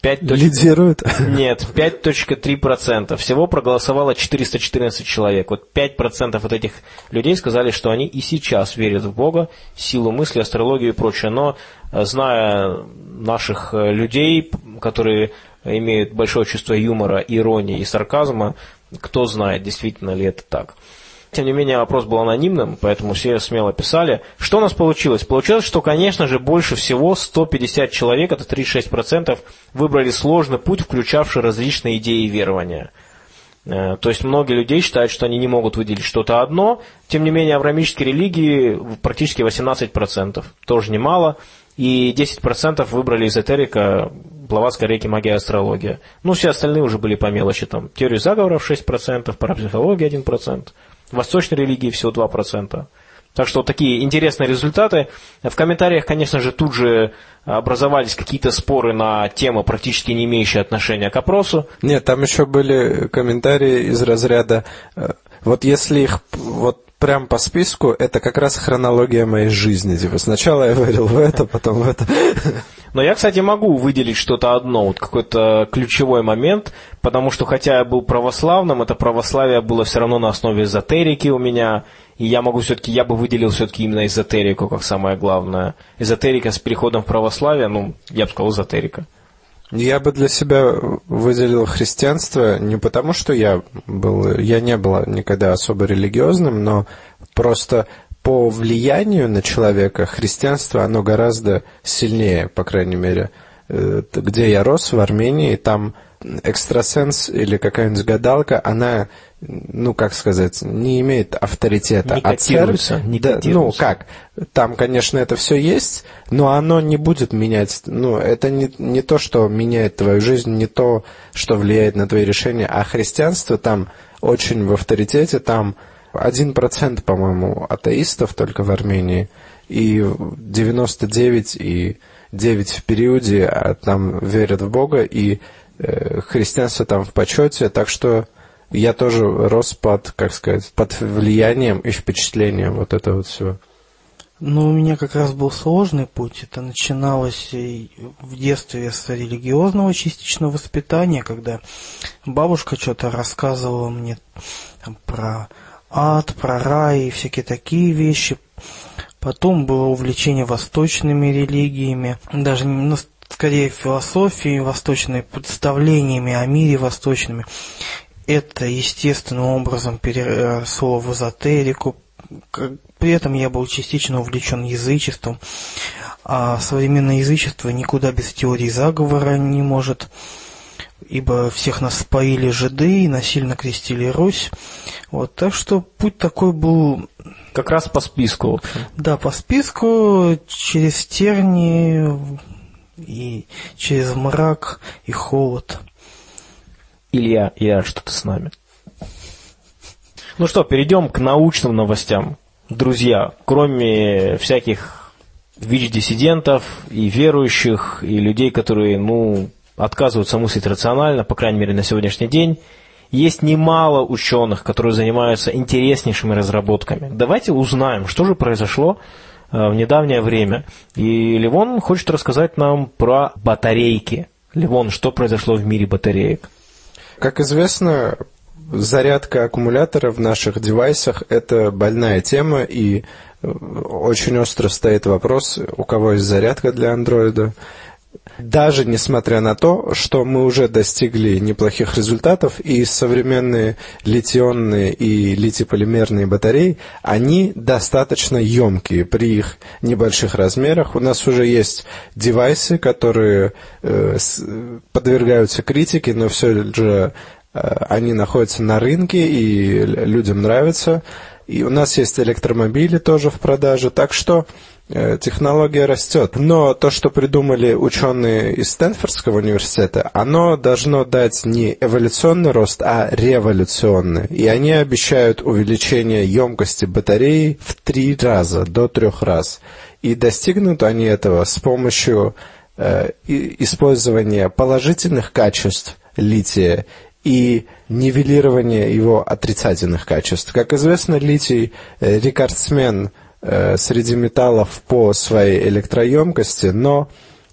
5. Лидирует? Нет, 5.3%. Всего проголосовало 414 человек. Вот 5% от этих людей сказали, что они и сейчас верят в Бога, силу мысли, астрологию и прочее. Но э, зная наших э, людей, которые имеют большое чувство юмора, иронии и сарказма, кто знает, действительно ли это так. Тем не менее, вопрос был анонимным, поэтому все смело писали. Что у нас получилось? Получилось, что, конечно же, больше всего 150 человек, это 36%, выбрали сложный путь, включавший различные идеи и верования. Э, то есть многие людей считают, что они не могут выделить что-то одно. Тем не менее, авраамические религии практически 18%. Тоже немало. И 10% выбрали эзотерика, Блаватская реки, магия, астрология. Ну, все остальные уже были по мелочи. Там теорию заговоров 6%, парапсихология 1%, восточной религии всего 2%. Так что такие интересные результаты. В комментариях, конечно же, тут же образовались какие-то споры на темы, практически не имеющие отношения к опросу. Нет, там еще были комментарии из разряда, э, вот если их вот прям по списку, это как раз хронология моей жизни. Типа сначала я верил в это, потом в это. Но я, кстати, могу выделить что-то одно, вот какой-то ключевой момент, потому что хотя я был православным, это православие было все равно на основе эзотерики у меня, и я могу все-таки, я бы выделил все-таки именно эзотерику как самое главное. Эзотерика с переходом в православие, ну, я бы сказал эзотерика. Я бы для себя выделил христианство не потому, что я был, я не был никогда особо религиозным, но просто по влиянию на человека христианство, оно гораздо сильнее, по крайней мере. Э, где я рос, в Армении, там экстрасенс или какая-нибудь гадалка, она, ну, как сказать, не имеет авторитета. Не котируется. А не да, ну, как, там, конечно, это все есть, но оно не будет менять, ну, это не, не то, что меняет твою жизнь, не то, что влияет на твои решения, а христианство там очень в авторитете, там один процент, по-моему, атеистов только в Армении, и 99 и 9 в периоде а там верят в Бога, и Э, христианство там в почете, так что я тоже рос под, как сказать, под влиянием и впечатлением вот этого вот всего. Ну, у меня как раз был сложный путь. Это начиналось в детстве с религиозного частичного воспитания, когда бабушка что-то рассказывала мне там, про ад, про рай и всякие такие вещи. Потом было увлечение восточными религиями, даже не скорее философией восточной, представлениями о мире восточными. Это естественным образом переросло в эзотерику. При этом я был частично увлечен язычеством. А современное язычество никуда без теории заговора не может, ибо всех нас споили жиды и насильно крестили Русь. Вот, так что путь такой был... Как раз по списку. Да, по списку, через тернии, и через мрак и холод. Илья, я что-то с нами. Ну что, перейдем к научным новостям. Друзья, кроме всяких ВИЧ-диссидентов и верующих, и людей, которые, ну, отказываются мыслить рационально, по крайней мере, на сегодняшний день, есть немало ученых, которые занимаются интереснейшими разработками. Давайте узнаем, что же произошло Э, в недавнее время. И Ливон хочет рассказать нам про батарейки. Ливон, что произошло в мире батареек? Как известно, зарядка аккумулятора в наших девайсах – это больная тема, и э, очень остро стоит вопрос, у кого есть зарядка для андроида даже несмотря на то, что мы уже достигли неплохих результатов, и современные литионные и литиполимерные батареи, они достаточно емкие при их небольших размерах. У нас уже есть девайсы, которые э, подвергаются критике, но все же э, они находятся на рынке и людям нравятся. И у нас есть электромобили тоже в продаже, так что технология растет. Но то, что придумали ученые из Стэнфордского университета, оно должно дать не эволюционный рост, а революционный. И они обещают увеличение емкости батареи в три раза, до трех раз. И достигнут они этого с помощью э, использования положительных качеств лития и нивелирования его отрицательных качеств. Как известно, литий э, рекордсмен Э, среди металлов по своей электроемкости, но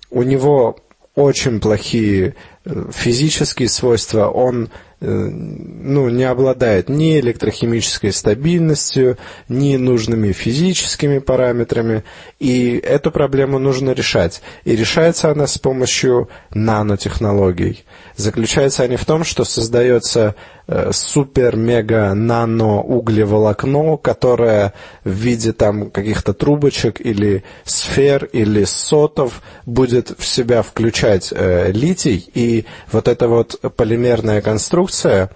у него очень плохие э, физические свойства. Он Э, ну, не обладает ни электрохимической стабильностью, ни нужными физическими параметрами, и эту проблему нужно решать. И решается она с помощью нанотехнологий. Заключаются они в том, что создается э, супер-мега-нано-углеволокно, которое в виде там каких-то трубочек или сфер или сотов будет в себя включать э, литий, и вот эта вот полимерная конструкция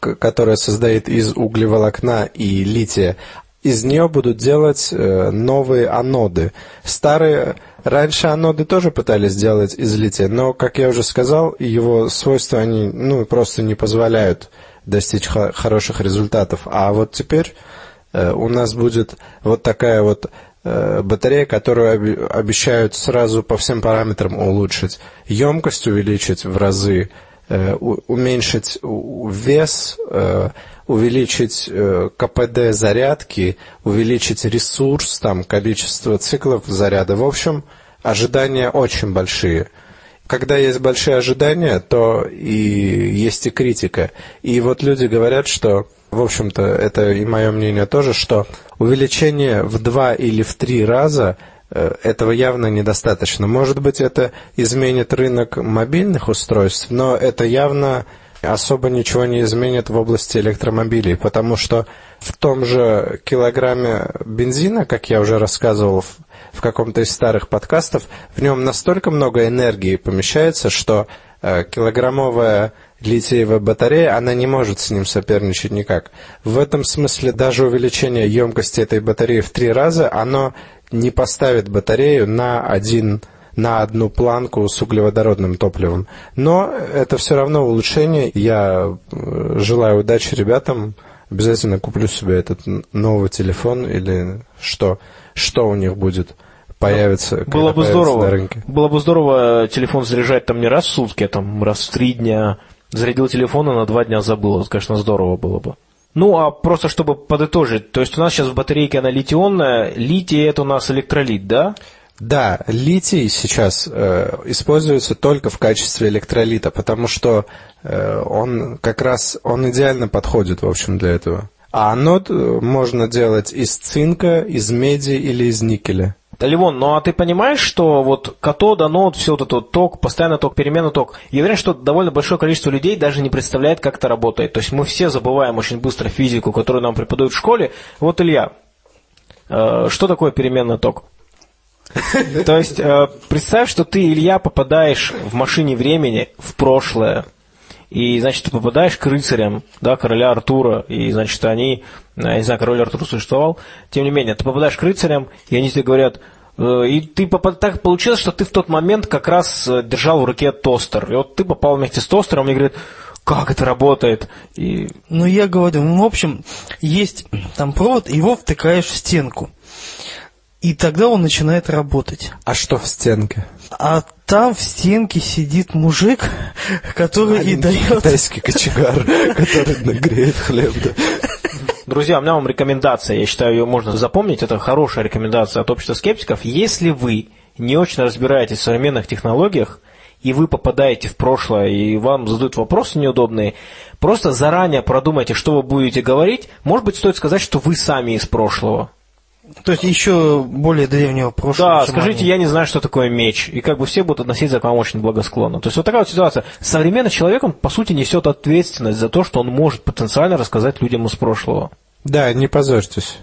которая состоит из углеволокна и лития, из нее будут делать э, новые аноды. Старые, раньше аноды тоже пытались сделать из лития, но, как я уже сказал, его свойства, они ну, просто не позволяют достичь хороших результатов. А вот теперь э, у нас будет вот такая вот э, батарея, которую обещают сразу по всем параметрам улучшить. Емкость увеличить в разы, э, уменьшить вес, увеличить КПД зарядки, увеличить ресурс, там, количество циклов заряда. В общем, ожидания очень большие когда есть большие ожидания, то и есть и критика. И вот люди говорят, что, в общем-то, это и мое мнение тоже, что увеличение в два или в три раза э, этого явно недостаточно. Может быть, это изменит рынок мобильных устройств, но это явно особо ничего не изменит в области электромобилей, потому что в том же килограмме бензина, как я уже рассказывал в каком-то из старых подкастов, в нем настолько много энергии помещается, что э, килограммовая литиевая батарея, она не может с ним соперничать никак. В этом смысле даже увеличение емкости этой батареи в три раза, оно не поставит батарею на один на одну планку с углеводородным топливом. Но это все равно улучшение. Я э, желаю удачи ребятам. Обязательно куплю себе этот новый телефон или что, что у них будет появится. Было бы здорово. На рынке. Было бы здорово телефон заряжать там не раз в сутки, а там раз в три дня. Зарядил телефон, и на два дня забыл. Это, конечно, здорово было бы. Ну, а просто чтобы подытожить, то есть у нас сейчас в батарейке она литионная, литий это у нас электролит, да? Да, литий сейчас э, используется только в качестве электролита, потому что э, он как раз он идеально подходит, в общем, для этого. А анод э, можно делать из цинка, из меди или из никеля. Ливон, ну а ты понимаешь, что вот катод, анод, все вот этот ток, постоянный ток, переменный ток, я уверен, что довольно большое количество людей даже не представляет, как это работает. То есть мы все забываем очень быстро физику, которую нам преподают в школе. Вот, Илья, э, что такое переменный ток? То есть, э, представь, что ты, Илья, попадаешь в машине времени в прошлое, и, значит, ты попадаешь к рыцарям, да, короля Артура, и, значит, они, э, я не знаю, король Артур существовал, тем не менее, ты попадаешь к рыцарям, и они тебе говорят, э, и ты попад... так получилось, что ты в тот момент как раз держал в руке тостер, и вот ты попал вместе с тостером, и говорит, как это работает? И... Ну, я говорю, ну, в общем, есть там провод, его втыкаешь в стенку. И тогда он начинает работать. А что в стенке? А там в стенке сидит мужик, который и дает... Китайский кочегар, который нагреет хлеб. Друзья, у меня вам рекомендация, я считаю, ее можно запомнить, это хорошая рекомендация от общества скептиков. Если вы не очень разбираетесь в современных технологиях, и вы попадаете в прошлое, и вам задают вопросы неудобные, просто заранее продумайте, что вы будете говорить. Может быть, стоит сказать, что вы сами из прошлого. То есть еще более древнего прошлого. Да, скажите, они. я не знаю, что такое меч. И как бы все будут относиться к вам очень благосклонно. То есть вот такая вот ситуация. Современный человек, он по сути несет ответственность за то, что он может потенциально рассказать людям из прошлого. Да, не позорьтесь.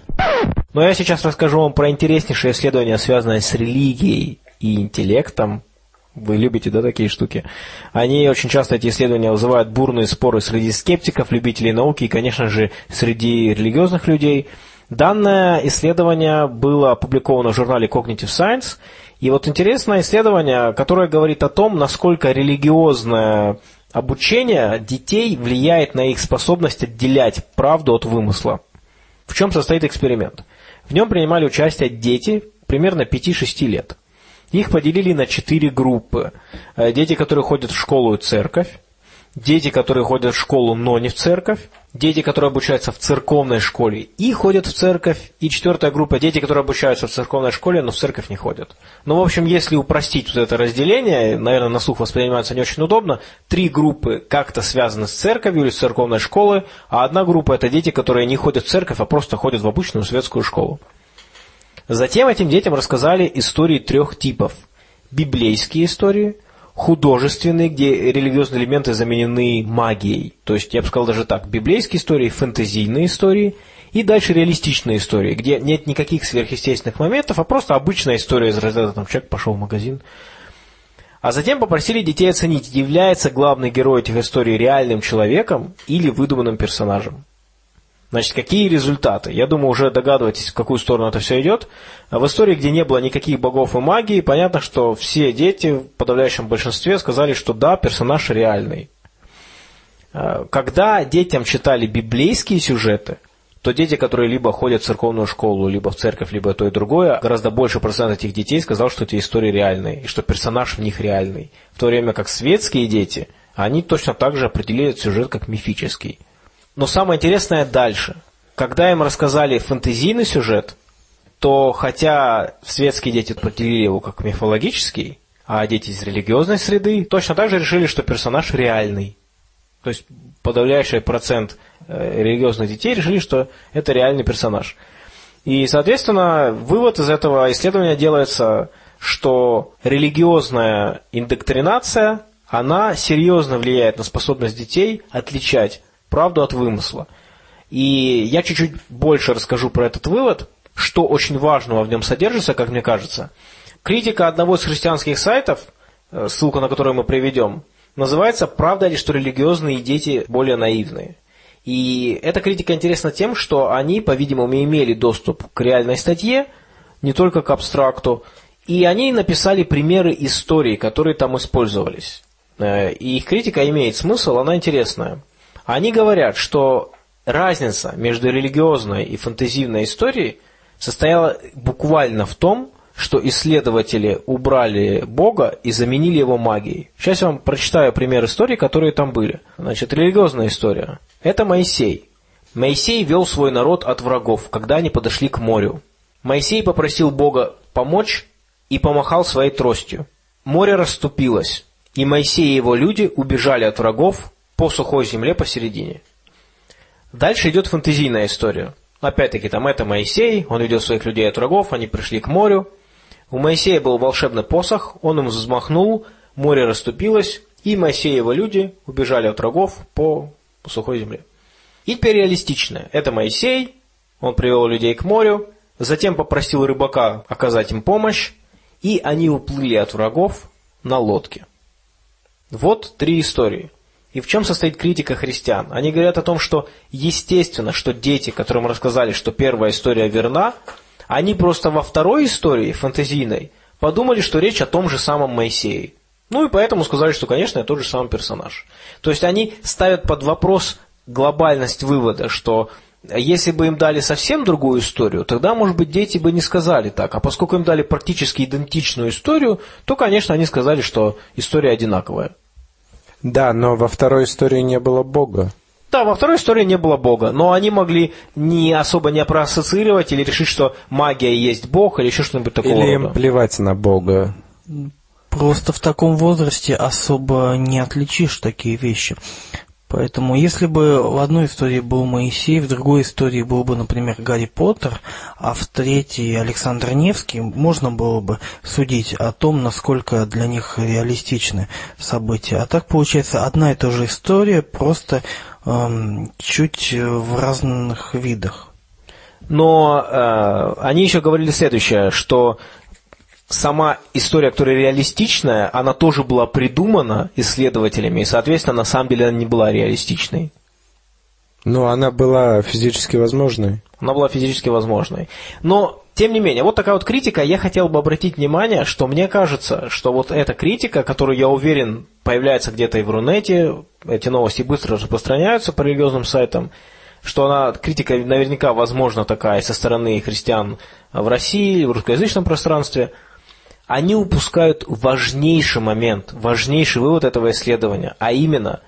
Но я сейчас расскажу вам про интереснейшее исследование, связанное с религией и интеллектом. Вы любите, да, такие штуки? Они очень часто, эти исследования, вызывают бурные споры среди скептиков, любителей науки и, конечно же, среди религиозных людей – Данное исследование было опубликовано в журнале Cognitive Science. И вот интересное исследование, которое говорит о том, насколько религиозное обучение детей влияет на их способность отделять правду от вымысла. В чем состоит эксперимент? В нем принимали участие дети примерно 5-6 лет. Их поделили на четыре группы. Э, дети, которые ходят в школу и церковь, дети, которые ходят в школу, но не в церковь, дети, которые обучаются в церковной школе и ходят в церковь, и четвертая группа дети, которые обучаются в церковной школе, но в церковь не ходят. Ну, в общем, если упростить вот это разделение, наверное, на слух воспринимается не очень удобно, три группы как-то связаны с церковью или с церковной школой, а одна группа это дети, которые не ходят в церковь, а просто ходят в обычную светскую школу. Затем этим детям рассказали истории трех типов. Библейские истории – художественные, где религиозные элементы заменены магией. То есть, я бы сказал даже так, библейские истории, фэнтезийные истории и дальше реалистичные истории, где нет никаких сверхъестественных моментов, а просто обычная история из разряда, там, человек пошел в магазин. А затем попросили детей оценить, является главный герой этих историй реальным человеком или выдуманным персонажем. Значит, какие результаты? Я думаю, уже догадываетесь, в какую сторону это все идет. В истории, где не было никаких богов и магии, понятно, что все дети в подавляющем большинстве сказали, что да, персонаж реальный. А, когда детям читали библейские сюжеты, то дети, которые либо ходят в церковную школу, либо в церковь, либо то и другое, гораздо больше процент этих детей сказал, что эти истории реальные, и что персонаж в них реальный. В то время как светские дети, они точно так же определили этот сюжет как мифический. Но самое интересное дальше. Когда им рассказали фэнтезийный сюжет, то хотя светские дети определили его как мифологический, а дети из религиозной среды точно так же решили, что персонаж реальный. То есть подавляющий процент э, религиозных детей решили, что это реальный персонаж. И, соответственно, вывод из этого исследования делается, что религиозная индоктринация, она серьезно влияет на способность детей отличать правду от вымысла. И я чуть-чуть больше расскажу про этот вывод, что очень важного в нем содержится, как мне кажется. Критика одного из христианских сайтов, э, ссылку на которую мы приведем, называется «Правда ли, что религиозные дети более наивные?». И эта критика интересна тем, что они, по-видимому, имели доступ к реальной статье, не только к абстракту, и они написали примеры историй, которые там использовались. Э, и их критика имеет смысл, она интересная. Они говорят, что разница между религиозной и фантазийной историей состояла буквально в том, что исследователи убрали Бога и заменили его магией. Сейчас я вам прочитаю пример истории, которые там были. Значит, религиозная история. Это Моисей. Моисей вел свой народ от врагов, когда они подошли к морю. Моисей попросил Бога помочь и помахал своей тростью. Море расступилось, и Моисей и его люди убежали от врагов по сухой земле посередине. Дальше идет фантазийная история. Опять-таки, там это Моисей, он ведет своих людей от врагов, они пришли к морю. У Моисея был волшебный посох, он им взмахнул, море расступилось, и Моисей и его люди убежали от врагов по, сухой земле. И теперь реалистичное. Это Моисей, он привел людей к морю, затем попросил рыбака оказать им помощь, и они уплыли от врагов на лодке. Вот три истории. И в чем состоит критика христиан? Они говорят о том, что естественно, что дети, которым рассказали, что первая история верна, они просто во второй истории, фантазийной, подумали, что речь о том же самом Моисее. Ну и поэтому сказали, что, конечно, это тот же самый персонаж. То есть они ставят под вопрос глобальность вывода, что если бы им дали совсем другую историю, тогда, может быть, дети бы не сказали так. А поскольку им дали практически идентичную историю, то, конечно, они сказали, что история одинаковая. Да, но во второй истории не было Бога. Да, во второй истории не было Бога, но они могли не особо не проассоциировать или решить, что магия есть Бог или еще что-нибудь такого Или рода. им плевать на Бога. Просто в таком возрасте особо не отличишь такие вещи. Поэтому, если бы в одной истории был Моисей, в другой истории был бы, например, Гарри Поттер, а в третьей Александр Невский, можно было бы судить о том, насколько для них реалистичны события. А так получается одна и та же история, просто эм, чуть в разных видах. Но э, они еще говорили следующее, что сама история, которая реалистичная, она тоже была придумана исследователями, и, соответственно, на самом деле она не была реалистичной. Но она была физически возможной. Она была физически возможной. Но, тем не менее, вот такая вот критика, я хотел бы обратить внимание, что мне кажется, что вот эта критика, которую, я уверен, появляется где-то и в Рунете, эти новости быстро распространяются по религиозным сайтам, что она, критика наверняка возможна такая со стороны христиан в России, в русскоязычном пространстве, они упускают важнейший момент, важнейший вывод этого исследования, а именно,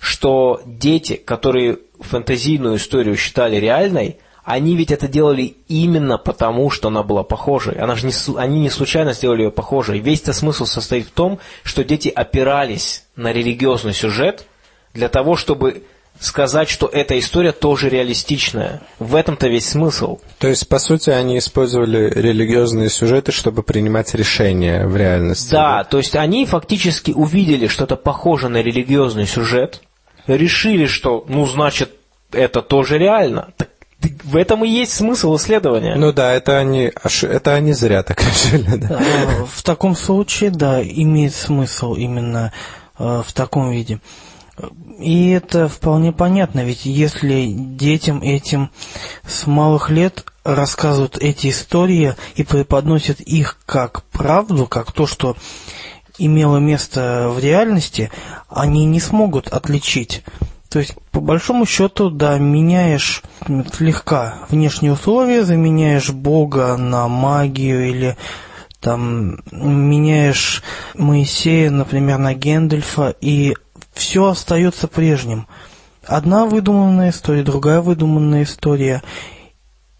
что дети, которые фэнтезийную историю считали реальной, они ведь это делали именно потому, что она была похожей. Она же не, они не случайно сделали ее похожей. Весь этот смысл состоит в том, что дети опирались на религиозный сюжет для того, чтобы сказать, что эта история тоже реалистичная. В этом-то весь смысл. То есть, по сути, они использовали религиозные сюжеты, чтобы принимать решения в реальности. Да, то есть они фактически увидели что-то похоже на религиозный сюжет, решили, что, ну, значит, это тоже реально. Так В этом и есть смысл исследования. Ну да, это они, это они зря так решили. Да. Э, в таком случае, да, имеет смысл именно э, в таком виде. И это вполне понятно, ведь если детям этим с малых лет рассказывают эти истории и преподносят их как правду, как то, что имело место в реальности, они не смогут отличить. То есть, по большому счету, да, меняешь слегка внешние условия, заменяешь Бога на магию или там меняешь Моисея, например, на Гендельфа, и все остается прежним. Одна выдуманная история, другая выдуманная история,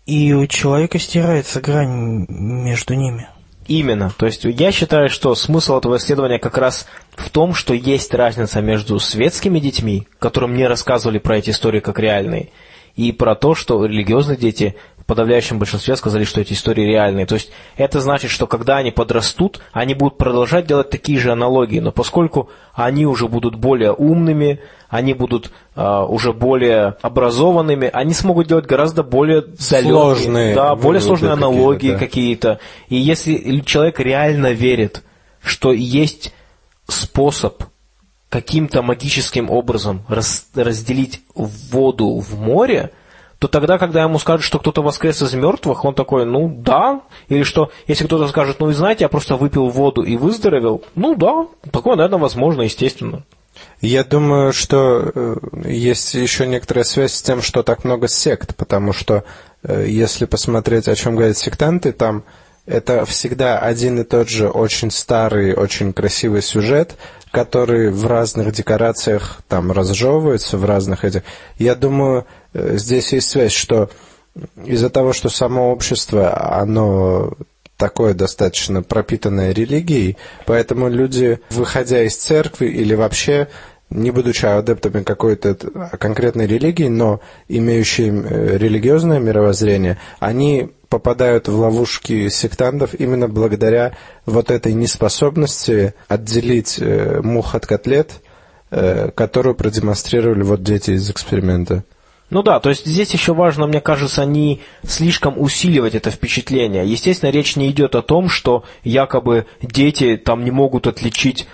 и у человека стирается грань между ними. Именно. То есть я считаю, что смысл этого исследования как раз в том, что есть разница между светскими детьми, которым не рассказывали про эти истории как реальные, и про то, что религиозные дети подавляющем большинстве сказали, что эти истории реальные. То есть это значит, что когда они подрастут, они будут продолжать делать такие же аналогии, но поскольку они уже будут более умными, они будут э, уже более образованными, они смогут делать гораздо более далекие, сложные, да, более сложные аналогии да. какие-то. И если человек реально верит, что есть способ каким-то магическим образом раз, разделить воду в море, то тогда, когда ему скажут, что кто-то воскрес из мертвых, он такой, ну да, или что, если кто-то скажет, ну вы знаете, я просто выпил воду и выздоровел, ну да, такое, наверное, возможно, естественно. Я думаю, что э, есть еще некоторая связь с тем, что так много сект, потому что э, если посмотреть, о чем говорят сектанты, там это всегда один и тот же очень старый, очень красивый сюжет, который в разных декорациях там разжевывается, в разных этих. Я думаю, здесь есть связь, что из-за того, что само общество, оно такое достаточно пропитанное религией, поэтому люди, выходя из церкви или вообще не будучи адептами какой-то конкретной религии, но имеющие э, религиозное мировоззрение, они попадают в ловушки сектантов именно благодаря вот этой неспособности отделить э, мух от котлет, э, которую продемонстрировали вот дети из эксперимента. Ну да, то есть здесь еще важно, мне кажется, не слишком усиливать это впечатление. Естественно, речь не идет о том, что якобы дети там не могут отличить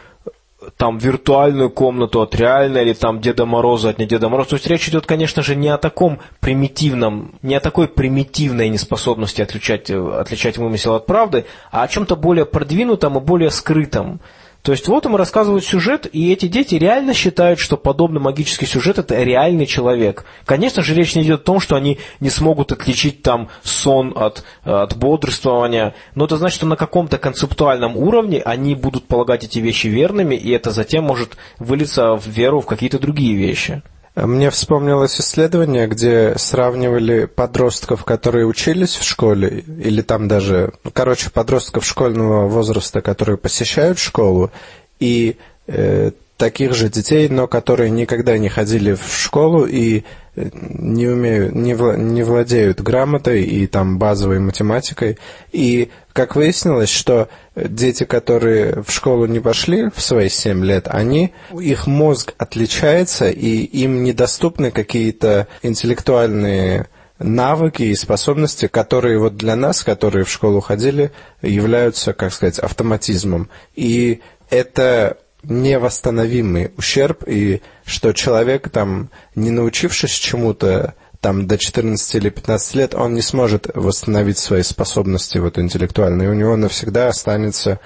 там виртуальную комнату от реальной, или там Деда Мороза от не Деда Мороза. То есть речь идет, конечно же, не о таком примитивном, не о такой примитивной неспособности отличать, отличать вымысел от правды, а о чем-то более продвинутом и более скрытом. То есть вот им рассказывают сюжет, и эти дети реально считают, что подобный магический сюжет это реальный человек. Конечно же, речь не идет о том, что они не смогут отличить там сон от, от бодрствования, но это значит, что на каком-то концептуальном уровне они будут полагать эти вещи верными, и это затем может вылиться в веру в какие-то другие вещи. Мне вспомнилось исследование, где сравнивали подростков, которые учились в школе, или там даже, ну, короче, подростков школьного возраста, которые посещают школу, и э, таких же детей, но которые никогда не ходили в школу и э, не умеют, не, вла, не владеют грамотой и там базовой математикой. И как выяснилось, что дети, которые в школу не пошли в свои 7 лет, они, их мозг отличается, и им недоступны какие-то интеллектуальные навыки и способности, которые вот для нас, которые в школу ходили, являются, как сказать, автоматизмом. И это невосстановимый ущерб, и что человек, там, не научившись чему-то, там, до 14 или 15 лет, он не сможет восстановить свои способности вот интеллектуальные. У него навсегда останется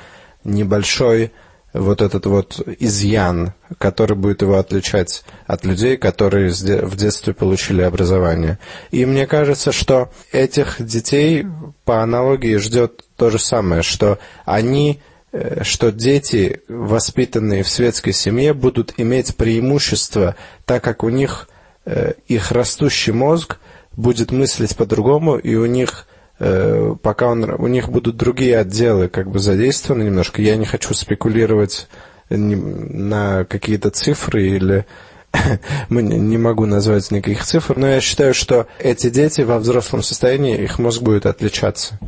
небольшой вот этот вот изъян, который будет его отличать от людей, которые в детстве получили образование. И мне кажется, что этих детей по аналогии ждет то же самое, что они что дети, воспитанные в светской семье, будут иметь преимущество, так как у них э, их растущий мозг будет мыслить по-другому, и у них э, пока он, у них будут другие отделы как бы задействованы немножко. Я не хочу спекулировать на какие-то цифры или не могу назвать никаких цифр, но я считаю, что эти дети во взрослом состоянии, их мозг будет отличаться.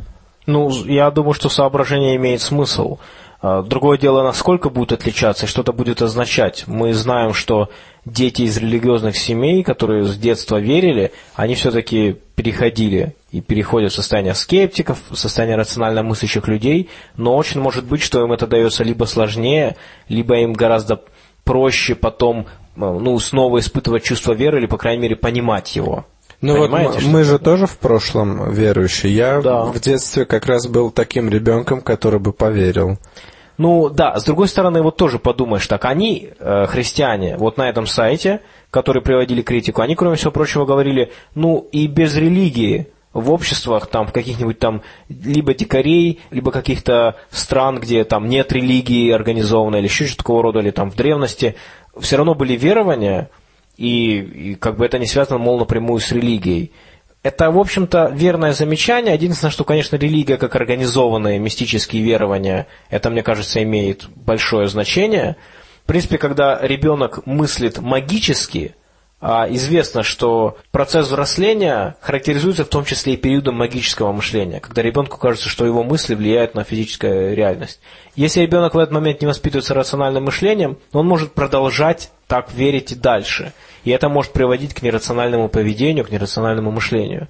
Ну, я думаю, что соображение имеет смысл. А, другое дело, насколько будет отличаться, что это будет означать. Мы знаем, что дети из религиозных семей, которые с детства верили, они все-таки переходили и переходят в состояние скептиков, в состояние рационально мыслящих людей, но очень может быть, что им это дается либо сложнее, либо им гораздо проще потом ну, снова испытывать чувство веры или, по крайней мере, понимать его. Ну вот мы же тоже в прошлом верующие. Я да. в детстве как раз был таким ребенком, который бы поверил. Ну да, с другой стороны, вот тоже подумаешь так, они, э, христиане, вот на этом сайте, которые приводили критику, они, кроме всего прочего, говорили, ну и без религии в обществах, там, в каких-нибудь там, либо дикарей, либо каких-то стран, где там нет религии организованной, или еще что-то такого рода, или там в древности, все равно были верования, и, и как бы это не связано, мол, напрямую с религией. Это, в общем-то, верное замечание. Единственное, что, конечно, религия как организованные мистические верования, это, мне кажется, имеет большое значение. В принципе, когда ребенок мыслит магически, а известно, что процесс взросления характеризуется в том числе и периодом магического мышления, когда ребенку кажется, что его мысли влияют на физическую реальность. Если ребенок в этот момент не воспитывается рациональным мышлением, он может продолжать так верить и дальше. И это может приводить к нерациональному поведению, к нерациональному мышлению.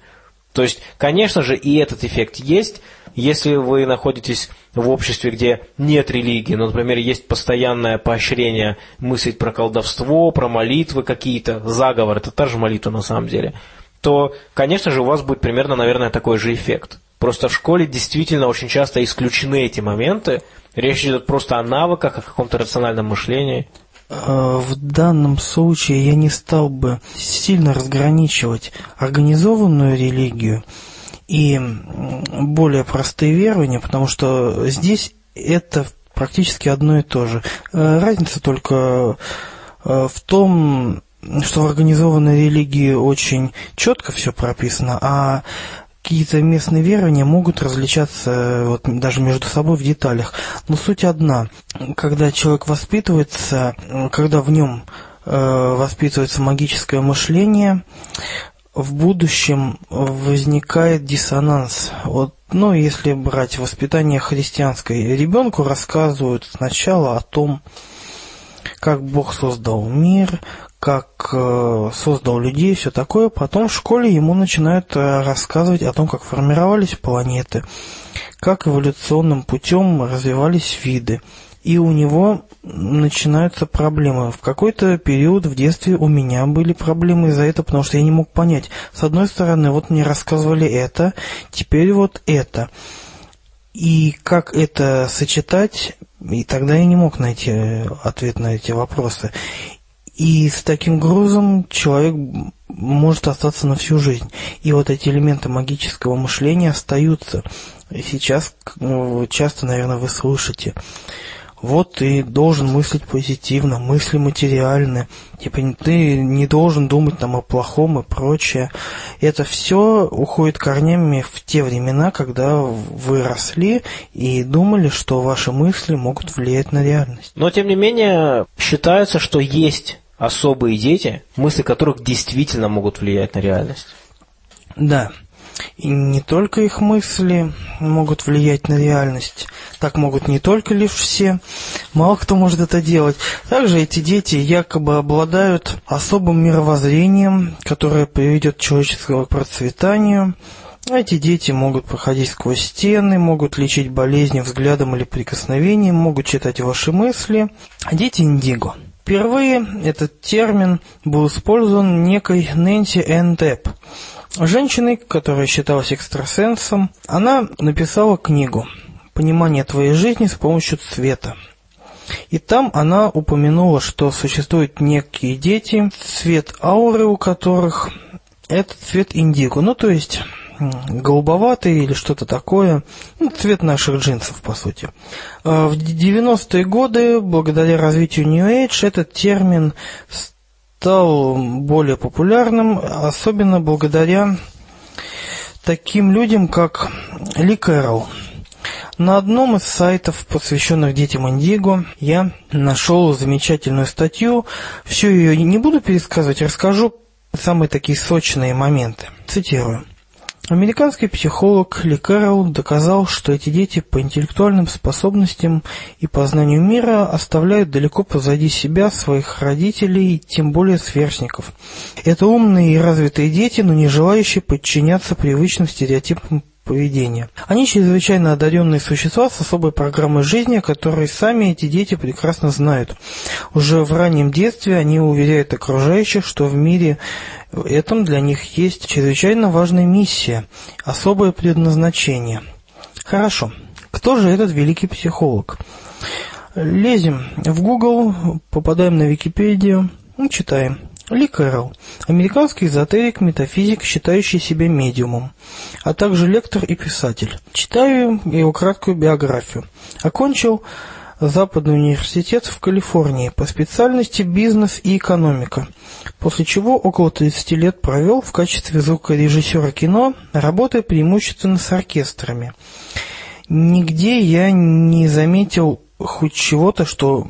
То есть, конечно же, и этот эффект есть, если вы находитесь в обществе, где нет религии, но, например, есть постоянное поощрение мыслить про колдовство, про молитвы какие-то, заговор, это та же молитва на самом деле, то, конечно же, у вас будет примерно, наверное, такой же эффект. Просто в школе действительно очень часто исключены эти моменты. Речь идет просто о навыках, о каком-то рациональном мышлении. Э, в данном случае я не стал бы сильно разграничивать организованную религию и более простые верования, потому что здесь это практически одно и то же. Э, разница только э, в том, что в организованной религии очень четко все прописано, а какие-то местные верования могут различаться вот, даже между собой в деталях. Но суть одна. Когда человек воспитывается, когда в нем э, воспитывается магическое мышление, в будущем возникает диссонанс. Вот, ну, если брать воспитание христианское, ребенку рассказывают сначала о том, как Бог создал мир, как э, создал людей, все такое. Потом в школе ему начинают э, рассказывать о том, как формировались планеты, как эволюционным путем развивались виды. И у него начинаются проблемы. В какой-то период в детстве у меня были проблемы из-за этого, потому что я не мог понять. С одной стороны, вот мне рассказывали это, теперь вот это. И как это сочетать, и тогда я не мог найти э, ответ на эти вопросы. И с таким грузом человек может остаться на всю жизнь. И вот эти элементы магического мышления остаются. И сейчас ну, часто, наверное, вы слышите. Вот ты должен мыслить позитивно, мысли материальны. Типа ты не должен думать там о плохом и прочее. Это все уходит корнями в те времена, когда вы росли и думали, что ваши мысли могут влиять на реальность. Но тем не менее считается, что есть особые дети, мысли которых действительно могут влиять на реальность. Да. И не только их мысли могут влиять на реальность. Так могут не только лишь все. Мало кто может это делать. Также эти дети якобы обладают особым мировоззрением, которое приведет человеческого к процветанию. Эти дети могут проходить сквозь стены, могут лечить болезни взглядом или прикосновением, могут читать ваши мысли. Дети индиго – Впервые этот термин был использован некой Нэнси Энн Депп, женщиной, которая считалась экстрасенсом. Она написала книгу «Понимание твоей жизни с помощью цвета». И там она упомянула, что существуют некие дети, цвет ауры у которых – это цвет индиго. Ну, то есть голубоватый или что-то такое. Ну, цвет наших джинсов, по сути. А в 90-е годы, благодаря развитию New Age, этот термин стал более популярным, особенно благодаря таким людям, как Ли Кэрролл. На одном из сайтов, посвященных детям Индиго, я нашел замечательную статью. Все ее не буду пересказывать, расскажу самые такие сочные моменты. Цитирую. Американский психолог Ли Кэрролл доказал, что эти дети по интеллектуальным способностям и познанию мира оставляют далеко позади себя своих родителей, тем более сверстников. Это умные и развитые дети, но не желающие подчиняться привычным стереотипам поведения. Они чрезвычайно одаренные существа с особой программой жизни, которые сами эти дети прекрасно знают. Уже в раннем детстве они уверяют окружающих, что в мире этом для них есть чрезвычайно важная миссия, особое предназначение. Хорошо. Кто же этот великий психолог? Лезем в Google, попадаем на Википедию и читаем. Ли Кэрролл, американский эзотерик, метафизик, считающий себя медиумом, а также лектор и писатель. Читаю его краткую биографию. Окончил Западный университет в Калифорнии по специальности бизнес и экономика, после чего около 30 лет провел в качестве звукорежиссера кино, работая преимущественно с оркестрами. Нигде я не заметил хоть чего-то, что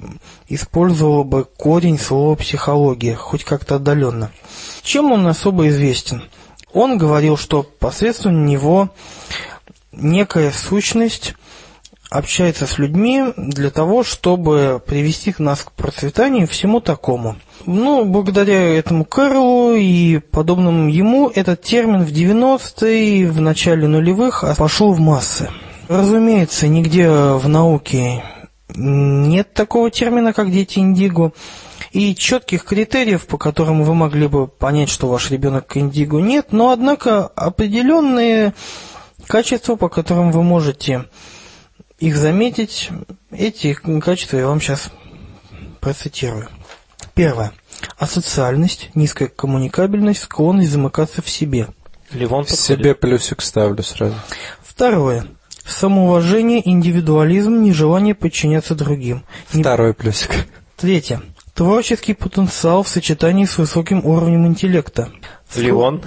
использовало бы корень слова «психология», хоть как-то отдаленно. Чем он особо известен? Он говорил, что посредством него некая сущность общается с людьми для того, чтобы привести нас к процветанию и всему такому. Ну, благодаря этому Кэролу и подобному ему, этот термин в 90-е, в начале нулевых пошел в массы. Разумеется, нигде в науке нет такого термина, как дети индиго. И четких критериев, по которым вы могли бы понять, что ваш ребенок индиго, нет, но однако определенные качества, по которым вы можете их заметить, эти качества я вам сейчас процитирую. Первое. Асоциальность, низкая коммуникабельность, склонность замыкаться в себе. Ливон Себе плюсик ставлю сразу. Второе. Самоуважение, индивидуализм, нежелание подчиняться другим. Второй плюсик. Третье. Творческий потенциал в сочетании с высоким уровнем интеллекта. Ливон.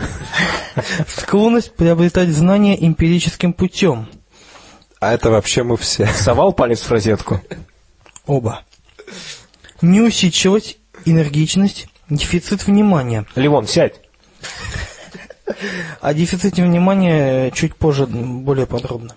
Склонность приобретать знания эмпирическим путем. А это вообще мы все. Совал палец в розетку. Оба. Неусидчивость, энергичность, дефицит внимания. Ливон, сядь. О дефиците внимания чуть позже более подробно.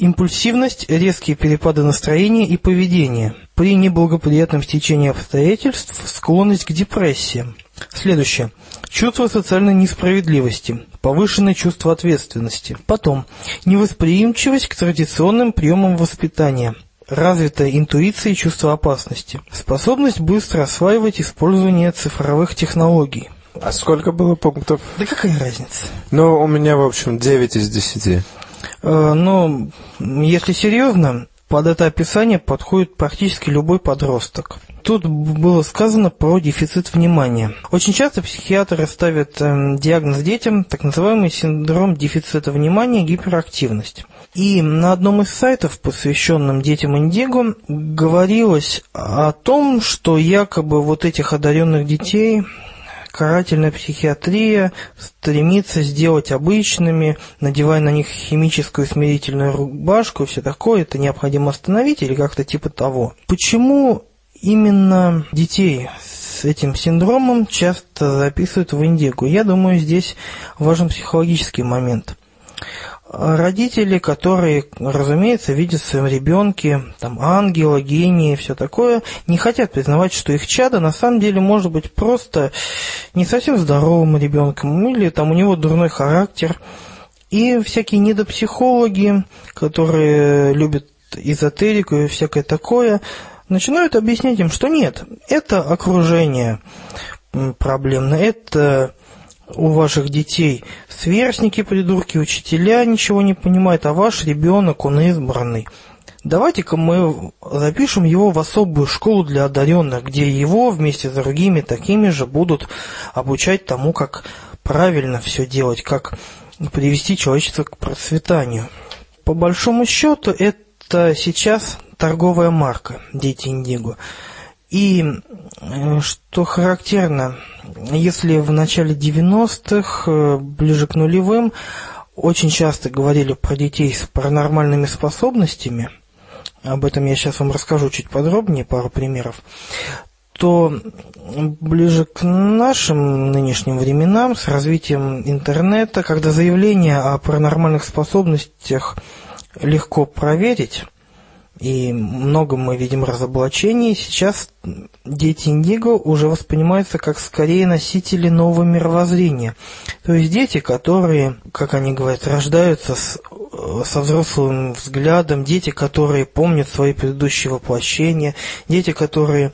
Импульсивность, резкие перепады настроения и поведения. При неблагоприятном стечении обстоятельств склонность к депрессиям. Следующее. Чувство социальной несправедливости. Повышенное чувство ответственности. Потом. Невосприимчивость к традиционным приемам воспитания. Развитая интуиция и чувство опасности. Способность быстро осваивать использование цифровых технологий. А сколько было пунктов? Да какая разница? Ну, у меня, в общем, 9 из 10. Э, Но, если серьезно, под это описание подходит практически любой подросток. Тут было сказано про дефицит внимания. Очень часто психиатры ставят эм, диагноз детям, так называемый синдром дефицита внимания, гиперактивность. И на одном из сайтов, посвященном детям индиго, говорилось о том, что якобы вот этих одаренных детей карательная психиатрия стремится сделать обычными, надевая на них химическую смирительную рубашку и все такое, это необходимо остановить или как-то типа того. Почему именно детей с этим синдромом часто записывают в индиго? Я думаю, здесь важен психологический момент. Родители, которые, разумеется, видят в своем ребенке там, ангела, гения и все такое, не хотят признавать, что их чадо на самом деле может быть просто не совсем здоровым ребенком, или там у него дурной характер. И всякие недопсихологи, которые любят эзотерику и всякое такое, начинают объяснять им, что нет, это окружение проблемно, это у ваших детей сверстники, придурки, учителя ничего не понимают, а ваш ребенок, он избранный. Давайте-ка мы запишем его в особую школу для одаренных, где его вместе с другими такими же будут обучать тому, как правильно все делать, как привести человечество к процветанию. По большому счету, это сейчас торговая марка «Дети Индиго». И э, что характерно, если в начале 90-х, э, ближе к нулевым, очень часто говорили про детей с паранормальными способностями, об этом я сейчас вам расскажу чуть подробнее, пару примеров, что ближе к нашим нынешним временам, с развитием интернета, когда заявление о паранормальных способностях легко проверить, и много мы видим разоблачений. Сейчас дети Индиго уже воспринимаются как скорее носители нового мировоззрения. То есть дети, которые, как они говорят, рождаются с, со взрослым взглядом, дети, которые помнят свои предыдущие воплощения, дети, которые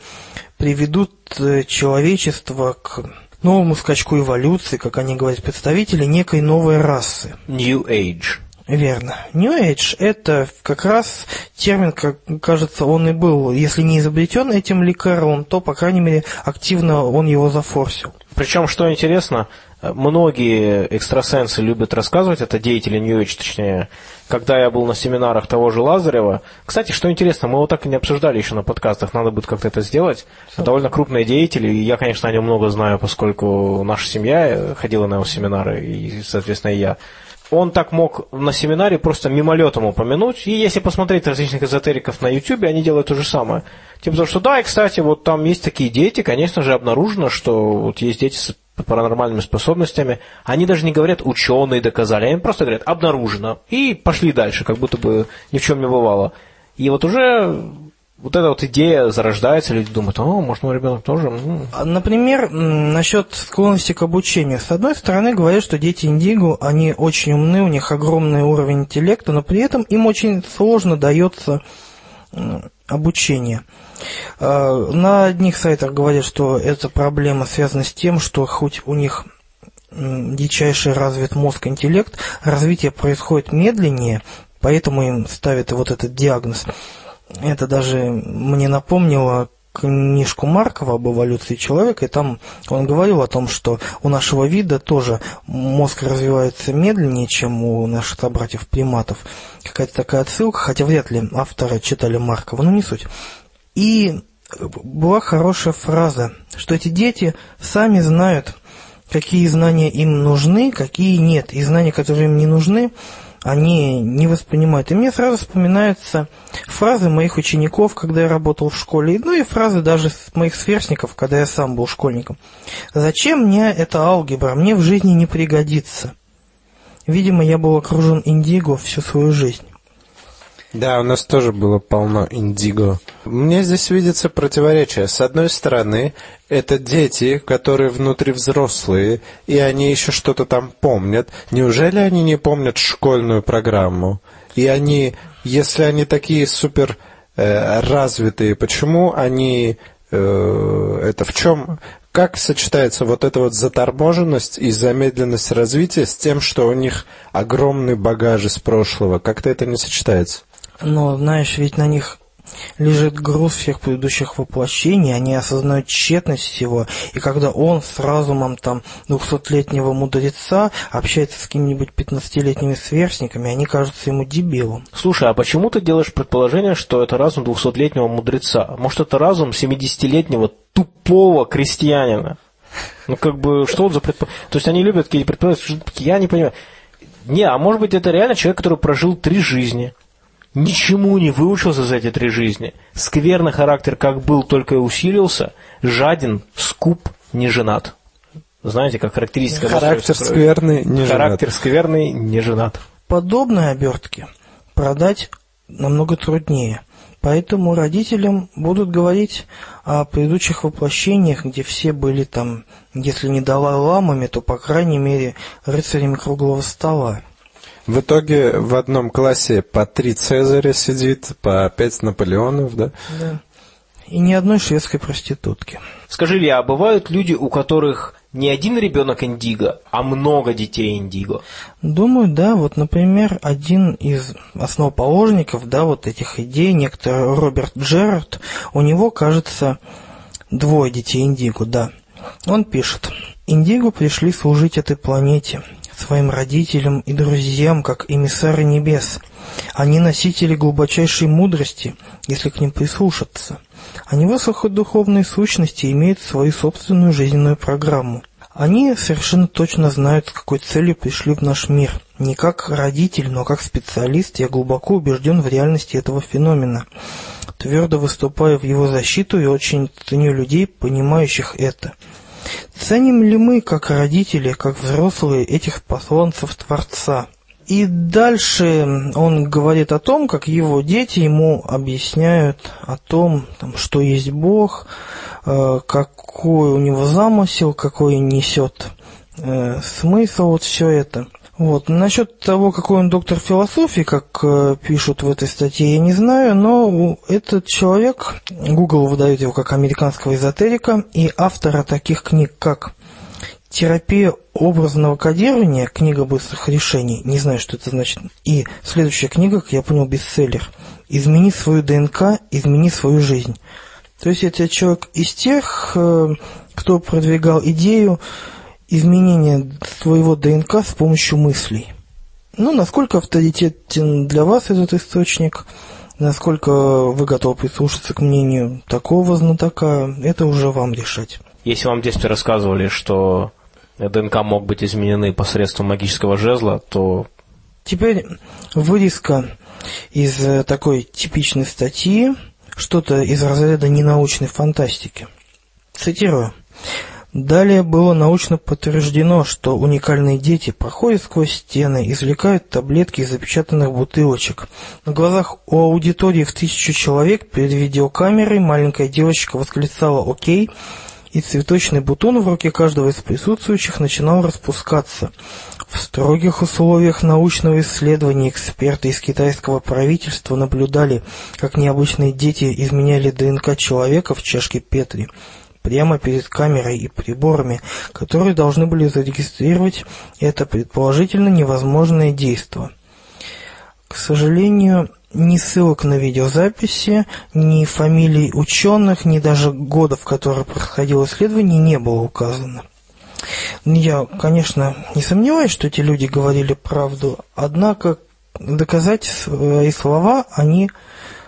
приведут э, человечество к новому скачку эволюции, как они говорят, представители некой новой расы. New Age. Верно. New Age – это как раз термин, как кажется, он и был, если не изобретен этим лекаром, то, по крайней мере, активно он его зафорсил. Причем, что интересно, многие экстрасенсы любят рассказывать, это деятели New Age, точнее, когда я был на семинарах того же Лазарева. Кстати, что интересно, мы его так и не обсуждали еще на подкастах, надо будет как-то это сделать. Довольно крупные деятели, и я, конечно, о нем много знаю, поскольку наша семья ходила на его семинары, и, соответственно, и я он так мог на семинаре просто мимолетом упомянуть. И если посмотреть различных эзотериков на YouTube, они делают то же самое. Типа потому что да, и кстати, вот там есть такие дети, конечно же, обнаружено, что вот есть дети с паранормальными способностями. Они даже не говорят ученые доказали, они просто говорят обнаружено. И пошли дальше, как будто бы ни в чем не бывало. И вот уже вот эта вот идея зарождается, люди думают, о, может, мой ребенок тоже. А, например, насчет склонности к обучению. С одной стороны, говорят, что дети индиго, они очень умны, у них огромный уровень интеллекта, но при этом им очень сложно дается обучение. А, на одних сайтах говорят, что эта проблема связана с тем, что хоть у них дичайший развит мозг, интеллект, развитие происходит медленнее, поэтому им ставят вот этот диагноз – это даже мне напомнило книжку Маркова об эволюции человека, и там он говорил о том, что у нашего вида тоже мозг развивается медленнее, чем у наших собратьев приматов. Какая-то такая отсылка, хотя вряд ли авторы читали Маркова, но не суть. И была хорошая фраза, что эти дети сами знают, какие знания им нужны, какие нет. И знания, которые им не нужны, они не воспринимают. И мне сразу вспоминаются фразы моих учеников, когда я работал в школе, ну и фразы даже моих сверстников, когда я сам был школьником. «Зачем мне эта алгебра? Мне в жизни не пригодится». Видимо, я был окружен индиго всю свою жизнь. Да, у нас тоже было полно индиго. Мне здесь видится противоречие. С одной стороны, это дети, которые внутри взрослые, и они еще что-то там помнят. Неужели они не помнят школьную программу? И они, если они такие супер э, развитые, почему они э, это в чем как сочетается вот эта вот заторможенность и замедленность развития с тем, что у них огромный багаж из прошлого? Как-то это не сочетается? Но, знаешь, ведь на них лежит груз всех предыдущих воплощений, они осознают тщетность всего, и когда он с разумом там двухсотлетнего мудреца общается с какими-нибудь пятнадцатилетними сверстниками, они кажутся ему дебилом. Слушай, а почему ты делаешь предположение, что это разум двухсотлетнего мудреца? Может, это разум семидесятилетнего тупого крестьянина? Ну, как бы, что он за предположение? То есть они любят какие-то предположения, я не понимаю. Не, а может быть, это реально человек, который прожил три жизни – Ничему не выучился за эти три жизни. Скверный характер как был, только и усилился. Жаден, скуп, не женат. Знаете, как характеристика... Характер скверный, не женат. Характер скверный, не женат. Подобные обертки продать намного труднее. Поэтому родителям будут говорить о предыдущих воплощениях, где все были там, если не далай-ламами, то, по крайней мере, рыцарями круглого стола. В итоге в одном классе по три Цезаря сидит, по пять Наполеонов, да? Да. И ни одной шведской проститутки. Скажи, Илья, а бывают люди, у которых не один ребенок индиго, а много детей индиго? Думаю, да. Вот, например, один из основоположников, да, вот этих идей, некто Роберт Джерард, у него, кажется, двое детей индиго, да. Он пишет. Индиго пришли служить этой планете своим родителям и друзьям, как эмиссары небес. Они носители глубочайшей мудрости, если к ним прислушаться. Они высокодуховные сущности имеют свою собственную жизненную программу. Они совершенно точно знают, с какой целью пришли в наш мир. Не как родитель, но как специалист я глубоко убежден в реальности этого феномена. твердо выступаю в его защиту и очень ценю людей, понимающих это. Ценим ли мы, как родители, как взрослые, этих посланцев Творца? И дальше он говорит о том, как его дети ему объясняют о том, там, что есть Бог, э, какой у него замысел, какой несет э, смысл, вот все это. Вот. Насчет того, какой он доктор философии, как э, пишут в этой статье, я не знаю, но этот человек, Google выдает его как американского эзотерика и автора таких книг, как «Терапия образного кодирования. Книга быстрых решений». Не знаю, что это значит. И следующая книга, как я понял, бестселлер. «Измени свою ДНК, измени свою жизнь». То есть это человек из тех, э, кто продвигал идею, изменения своего ДНК с помощью мыслей. Ну, насколько авторитетен для вас этот источник, насколько вы готовы прислушаться к мнению такого знатока, это уже вам решать. Если вам в детстве рассказывали, что ДНК мог быть изменены посредством магического жезла, то... Теперь вырезка из э, такой типичной статьи, что-то из разряда ненаучной фантастики. Цитирую. Далее было научно подтверждено, что уникальные дети проходят сквозь стены, извлекают таблетки из запечатанных бутылочек. На глазах у аудитории в тысячу человек перед видеокамерой маленькая девочка восклицала «Окей!» и цветочный бутон в руке каждого из присутствующих начинал распускаться. В строгих условиях научного исследования эксперты из китайского правительства наблюдали, как необычные дети изменяли ДНК человека в чашке Петри – прямо перед камерой и приборами, которые должны были зарегистрировать это предположительно невозможное действие. К сожалению, ни ссылок на видеозаписи, ни фамилий ученых, ни даже годов, в которые происходило исследование, не было указано. Я, конечно, не сомневаюсь, что эти люди говорили правду, однако доказать свои слова они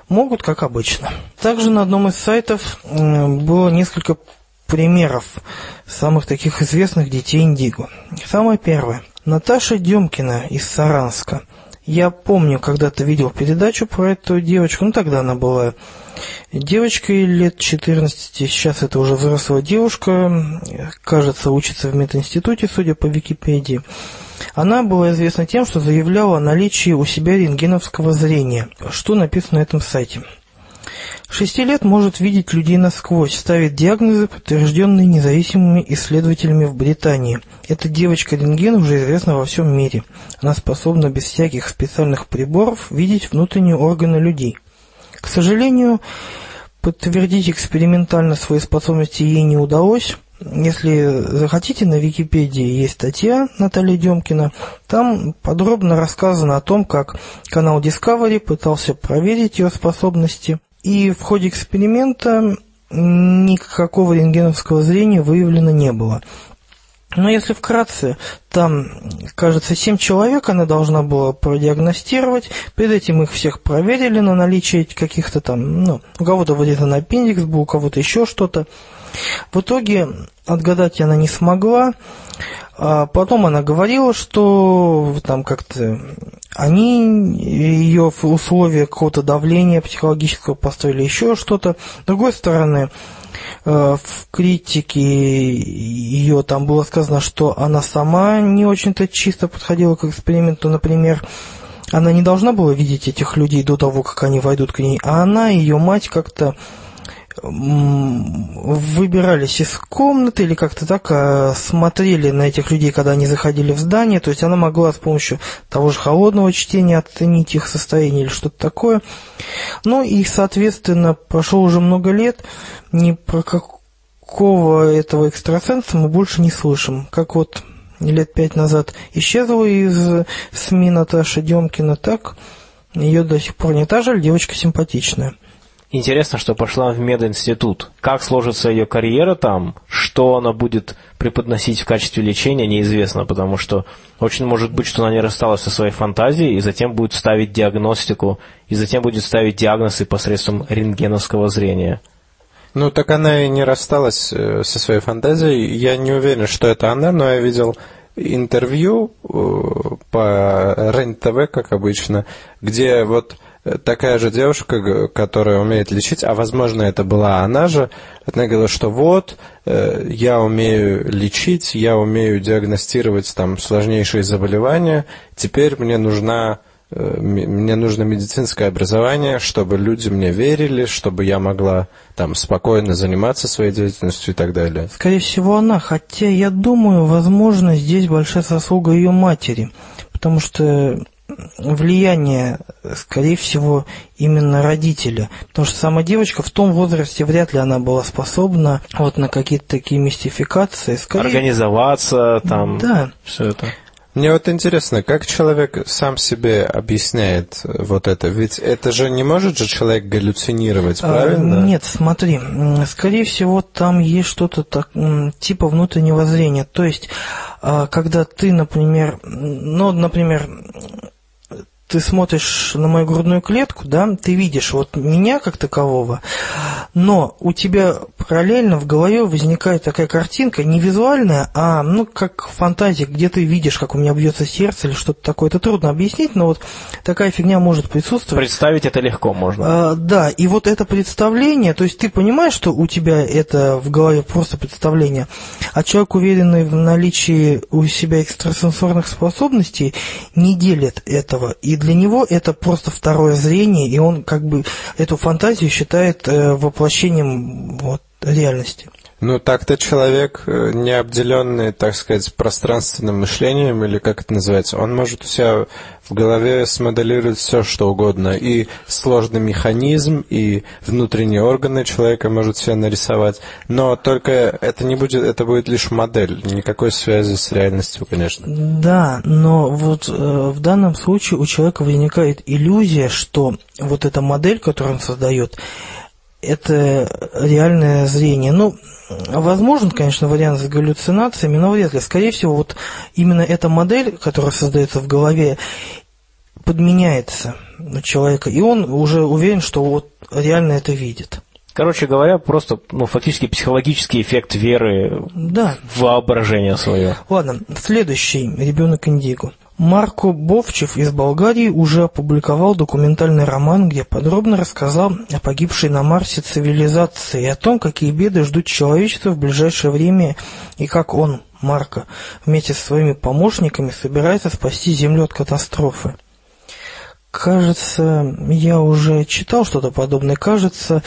могут, как обычно. Также на одном из сайтов было несколько примеров самых таких известных детей Индиго. Самое первое. Наташа Демкина из Саранска. Я помню, когда-то видел передачу про эту девочку, ну тогда она была девочкой лет 14, сейчас это уже взрослая девушка, кажется, учится в мединституте, судя по Википедии. Она была известна тем, что заявляла о наличии у себя рентгеновского зрения, что написано на этом сайте. Шести лет может видеть людей насквозь, ставит диагнозы, подтвержденные независимыми исследователями в Британии. Эта девочка-рентген уже известна во всем мире. Она способна без всяких специальных приборов видеть внутренние органы людей. К сожалению, подтвердить экспериментально свои способности ей не удалось. Если захотите, на Википедии есть статья Натальи Демкина. Там подробно рассказано о том, как канал Discovery пытался проверить ее способности. И в ходе эксперимента никакого рентгеновского зрения выявлено не было. Но если вкратце, там, кажется, семь человек она должна была продиагностировать. Перед этим их всех проверили на наличие каких-то там, ну, у кого-то вырезан аппендикс был, у кого-то еще что-то. В итоге отгадать она не смогла. А потом она говорила, что там как-то они ее в условия какого-то давления психологического поставили еще что-то. С другой стороны, э, в критике ее там было сказано, что она сама не очень-то чисто подходила к эксперименту, например, она не должна была видеть этих людей до того, как они войдут к ней, а она, ее мать как-то выбирались из комнаты или как-то так а, смотрели на этих людей, когда они заходили в здание, то есть она могла с помощью того же холодного чтения оценить их состояние или что-то такое. Ну и, соответственно, прошло уже много лет, ни про какого этого экстрасенса мы больше не слышим. Как вот лет пять назад исчезла из СМИ Наташа Демкина, так ее до сих пор нет. А жаль, девочка симпатичная. Интересно, что пошла в мединститут. Как сложится ее карьера там, что она будет преподносить в качестве лечения, неизвестно, потому что очень может быть, что она не рассталась со своей фантазией и затем будет ставить диагностику, и затем будет ставить диагнозы посредством рентгеновского зрения. Ну, так она и не рассталась э, со своей фантазией. Я не уверен, что это она, но я видел интервью э, по РЕН-ТВ, как обычно, где вот такая же девушка, которая умеет лечить, а возможно это была она же, она говорила, что вот, э, я умею лечить, я умею диагностировать там сложнейшие заболевания, теперь мне нужна э, мне нужно медицинское образование, чтобы люди мне верили, чтобы я могла там спокойно заниматься своей деятельностью и так далее. Скорее всего, она. Хотя, я думаю, возможно, здесь большая заслуга ее матери. Потому что влияние, скорее всего, именно родителя. Потому что сама девочка в том возрасте вряд ли она была способна вот на какие-то такие мистификации. Скорее, Организоваться, там, Да. все это. Мне вот интересно, как человек сам себе объясняет вот это? Ведь это же не может же человек галлюцинировать, А, правильно? Нет, смотри, скорее всего, там есть что-то так, типа внутреннего зрения. То есть, а, когда ты, например, ну, например, ты смотришь на мою грудную клетку, да, ты видишь вот меня как такового, но у тебя параллельно в голове возникает такая картинка, не визуальная, а, ну, как фантазия, где ты видишь, как у меня бьется сердце или что-то такое. Это трудно объяснить, но вот такая фигня может присутствовать. Представить это легко можно. А, да, и вот это представление, то есть ты понимаешь, что у тебя это в голове просто представление, а человек, уверенный в наличии у себя экстрасенсорных способностей, не делит этого. И для него это просто второе зрение, и он как бы эту фантазию считает э, воплощением вот, реальности. Ну, так-то человек, э, не обделенный, так сказать, пространственным мышлением, или как это называется, он может у себя в голове смоделировать все, что угодно. И сложный механизм, и внутренние органы человека может себе нарисовать. Но только это не будет, это будет лишь модель. Никакой связи с реальностью, конечно. Да, но вот э, в данном случае у человека возникает иллюзия, что вот эта модель, которую он создает, это реальное зрение. Ну, возможен, конечно, вариант с галлюцинациями, но вряд ли. Скорее всего, вот именно эта модель, которая создается в голове, подменяется у человека, и он уже уверен, что вот реально это видит. Короче говоря, просто, ну, фактически психологический эффект веры Да. в воображение свое. Ладно, следующий ребенок Индиго. Марко Бовчев из Болгарии уже опубликовал документальный роман, где подробно рассказал о погибшей на Марсе цивилизации и о том, какие беды ждут человечество в ближайшее время и как он, Марко, вместе со своими помощниками собирается спасти Землю от катастрофы. Кажется, я уже читал что-то подобное. Кажется,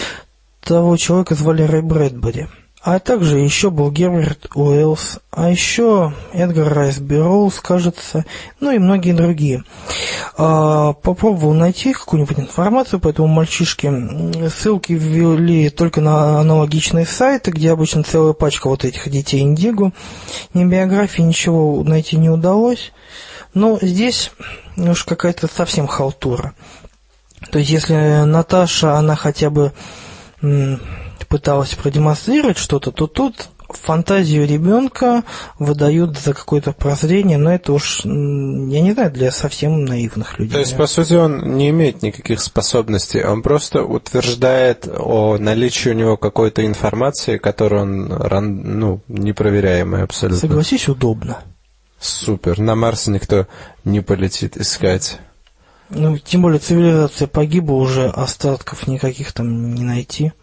того человека звали Рэй Брэдбери. А также еще был Герберт Уэллс, а еще Эдгар Райс Берроуз, кажется, ну и многие другие. А, попробовал найти какую-нибудь информацию по этому мальчишке. Ссылки ввели только на аналогичные сайты, где обычно целая пачка вот этих детей Индиго. Ни биографии, ничего найти не удалось. Но здесь уж какая-то совсем халтура. То есть, если Наташа, она хотя бы пыталась продемонстрировать что-то, то тут фантазию ребенка выдают за какое-то прозрение, но это уж, я не знаю, для совсем наивных людей. То есть, по сути, он не имеет никаких способностей, он просто утверждает о наличии у него какой-то информации, которую он, ну, непроверяемая абсолютно. Согласись, удобно. Супер. На Марс никто не полетит искать. Ну, тем более цивилизация погибла, уже остатков никаких там не найти.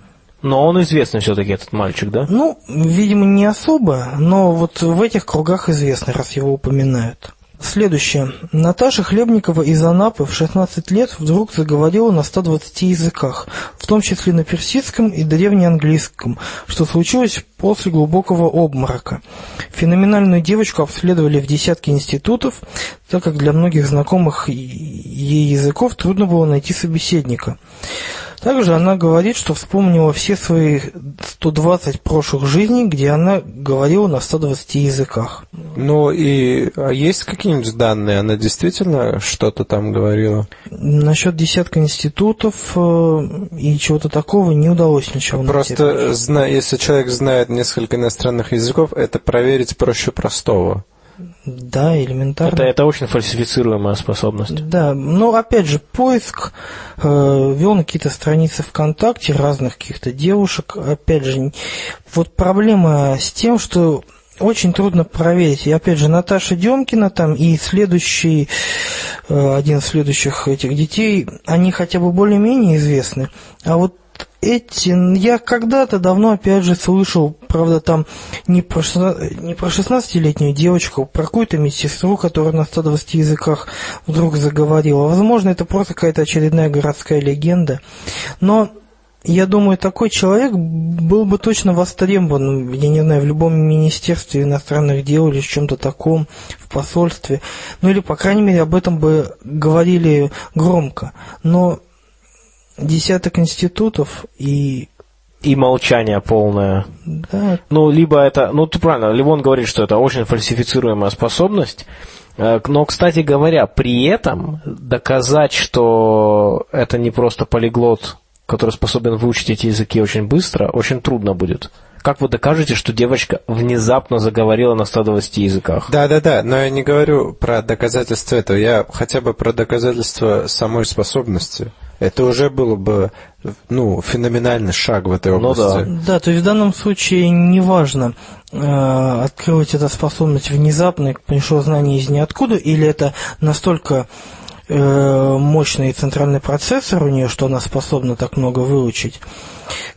Но он известный все-таки, этот мальчик, да? Ну, видимо, не особо, но вот в этих кругах известно, раз его упоминают. Следующее. Наташа Хлебникова из Анапы в 16 лет вдруг заговорила на 120 языках, в том числе на персидском и древнеанглийском, что случилось после глубокого обморока. Феноменальную девочку обследовали в десятки институтов, так как для многих знакомых ей языков трудно было найти собеседника. Также она говорит, что вспомнила все свои 120 прошлых жизней, где она говорила на 120 языках. Ну и а есть какие-нибудь данные? Она действительно что-то там говорила? Насчет десятка институтов э, и чего-то такого не удалось ничего найти. Просто, зна- если человек знает несколько иностранных языков, это проверить проще простого. Да, элементарно. Это, это очень фальсифицируемая способность. Да, но опять же, поиск э, вел на какие-то страницы ВКонтакте разных каких-то девушек. Опять же, вот проблема с тем, что очень трудно проверить. И опять же, Наташа Демкина там и следующий, э, один из следующих этих детей, они хотя бы более-менее известны. А вот эти, я когда-то давно, опять же, слышал, правда, там не про, не про 16-летнюю девочку, про какую-то медсестру, которая на 120 языках вдруг заговорила. Возможно, это просто какая-то очередная городская легенда. Но я думаю, такой человек был бы точно востребован, я не знаю, в любом министерстве иностранных дел или в чем-то таком, в посольстве. Ну или, по крайней мере, об этом бы говорили громко. Но десяток институтов и и молчание полное. Да. Ну, либо это, ну, ты правильно, Ливон говорит, что это очень фальсифицируемая способность, э, но, кстати говоря, при этом доказать, что это не просто полиглот, который способен выучить эти языки очень быстро, очень трудно будет. Как вы докажете, что девочка внезапно заговорила на 120 языках? Да, да, да, но я не говорю про доказательства этого, я хотя бы про доказательства самой способности. Это уже было бы ну, феноменальный шаг в этой области. Ну, да. да, то есть в данном случае неважно, э, открылась эта способность внезапно, пришло знание из ниоткуда, или это настолько мощный центральный процессор у нее, что она способна так много выучить.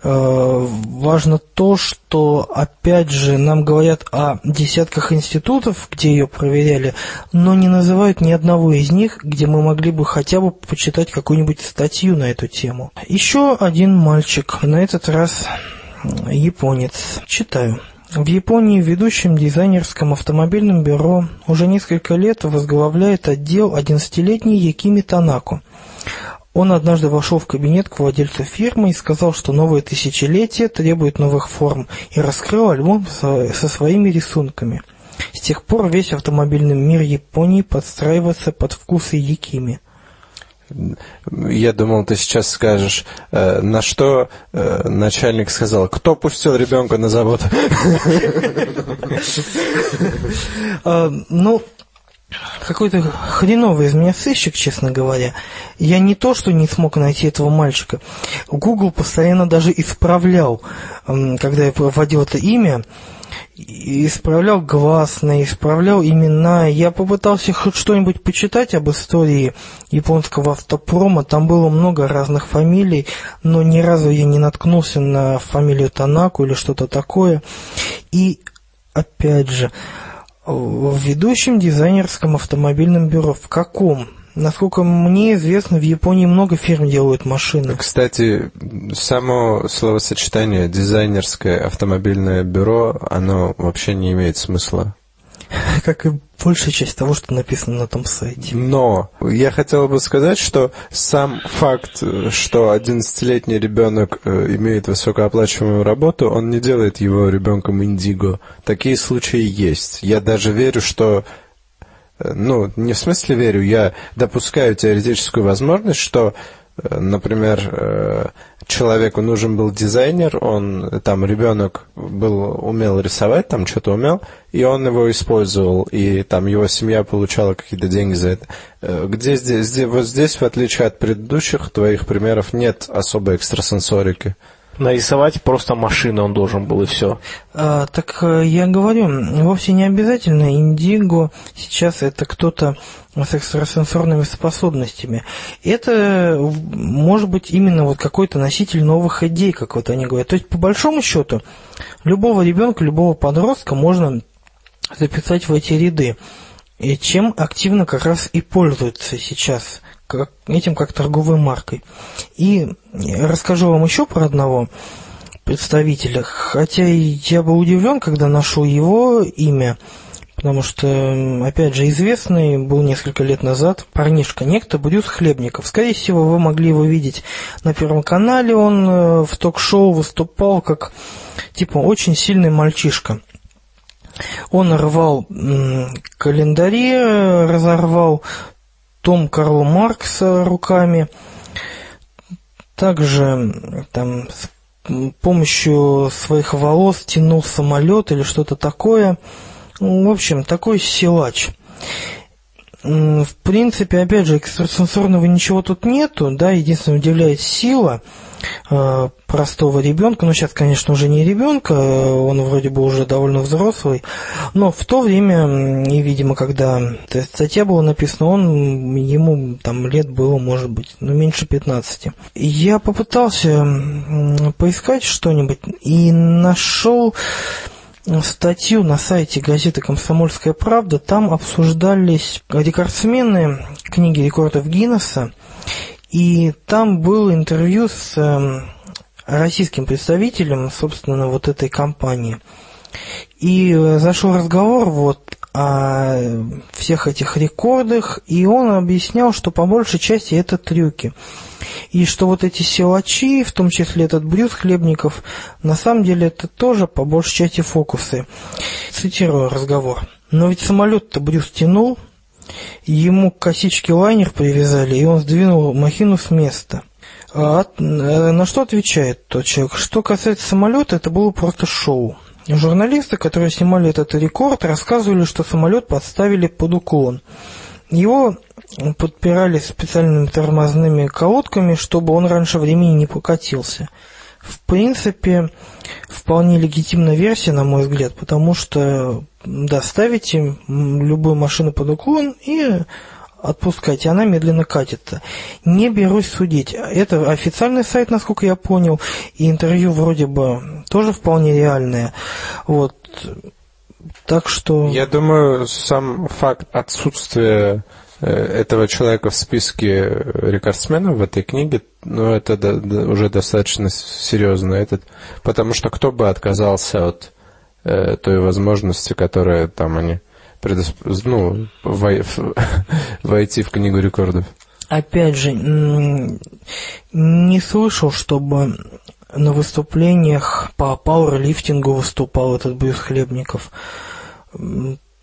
Э, важно то, что, опять же, нам говорят о десятках институтов, где ее проверяли, но не называют ни одного из них, где мы могли бы хотя бы почитать какую-нибудь статью на эту тему. Еще один мальчик, на этот раз японец. Читаю. В Японии в ведущем дизайнерском автомобильном бюро уже несколько лет возглавляет отдел 11-летний Якими Танако. Он однажды вошел в кабинет к владельцу фирмы и сказал, что новое тысячелетие требует новых форм, и раскрыл альбом со, со своими рисунками. С тех пор весь автомобильный мир Японии подстраивается под вкусы Якими – я думал, ты сейчас скажешь, э, на что э, начальник сказал, кто пустил ребенка на завод? А, ну, какой-то хреновый из меня сыщик, честно говоря. Я не то, что не смог найти этого мальчика. Google постоянно даже исправлял, когда я вводил это имя, исправлял гласные, исправлял имена. Я попытался хоть что-нибудь почитать об истории японского автопрома. Там было много разных фамилий, но ни разу я не наткнулся на фамилию Танаку или что-то такое. И, опять же, в ведущем дизайнерском автомобильном бюро, в каком? Насколько мне известно, в Японии много фирм делают машины. Кстати, само словосочетание «дизайнерское автомобильное бюро», оно вообще не имеет смысла. Как и большая часть того, что написано на том сайте. Но я хотел бы сказать, что сам факт, что 11-летний ребенок э, имеет высокооплачиваемую работу, он не делает его ребенком индиго. Такие случаи есть. Я даже верю, что ну, не в смысле верю, я допускаю теоретическую возможность, что, э, например, э, человеку нужен был дизайнер, он, там, ребенок был, умел рисовать, там, что-то умел, и он его использовал, и там его семья получала какие-то деньги за это. Э, где здесь, вот здесь, в отличие от предыдущих твоих примеров, нет особой экстрасенсорики нарисовать просто машину он должен был, и все. А, так э, я говорю, вовсе не обязательно индиго сейчас это кто-то с экстрасенсорными способностями. Это может быть именно вот какой-то носитель новых идей, как вот они говорят. То есть, по большому счету, любого ребенка, любого подростка можно записать в эти ряды. И чем активно как раз и пользуются сейчас как, этим как торговой маркой. И расскажу вам еще про одного представителя, хотя я был удивлен, когда нашел его имя, потому что, опять же, известный был несколько лет назад парнишка, некто Брюс Хлебников. Скорее всего, вы могли его видеть на Первом канале, он э, в ток-шоу выступал как, типа, очень сильный мальчишка. Он рвал календари, разорвал том Карла Маркса руками. Также там с помощью своих волос тянул самолет или что-то такое. Ну, в общем, такой силач. В принципе, опять же, экстрасенсорного ничего тут нету, да, единственное удивляет сила. Э, простого ребенка, ну сейчас, конечно, уже не ребенка, он вроде бы уже довольно взрослый, но в то время, и, видимо, когда статья была написана, он, ему там лет было, может быть, ну, меньше 15. Я попытался поискать что-нибудь и нашел статью на сайте газеты «Комсомольская правда». Там обсуждались рекордсмены книги рекордов Гиннесса. И там было интервью с эм, российским представителем, собственно, вот этой компании. И э, зашел разговор вот о всех этих рекордах, и он объяснял, что по большей части это трюки. И что вот эти силачи, в том числе этот Брюс Хлебников, на самом деле это тоже по большей части фокусы. Цитирую разговор. Но ведь самолет-то Брюс тянул, ему к косичке лайнер привязали, и он сдвинул махину с места. А э, на что отвечает тот человек? Что касается самолета, это было просто шоу. Журналисты, которые снимали этот рекорд, рассказывали, что самолет подставили под уклон. Его подпирали специальными тормозными колодками, чтобы он раньше времени не покатился. В принципе, вполне легитимная версия, на мой взгляд, потому что доставите любую машину под уклон и отпускайте, она медленно катится. Не берусь судить. Это официальный сайт, насколько я понял, и интервью вроде бы тоже вполне реальное. Вот. Так что... Я думаю, сам факт отсутствия э, этого человека в списке рекордсменов в этой книге, ну, это уже достаточно серьезно. Этот, потому что кто бы отказался от э, той возможности, которая там они предосп... ну, вой... войти в книгу рекордов? Опять же, не слышал, чтобы на выступлениях по пауэрлифтингу выступал этот Брюс Хлебников.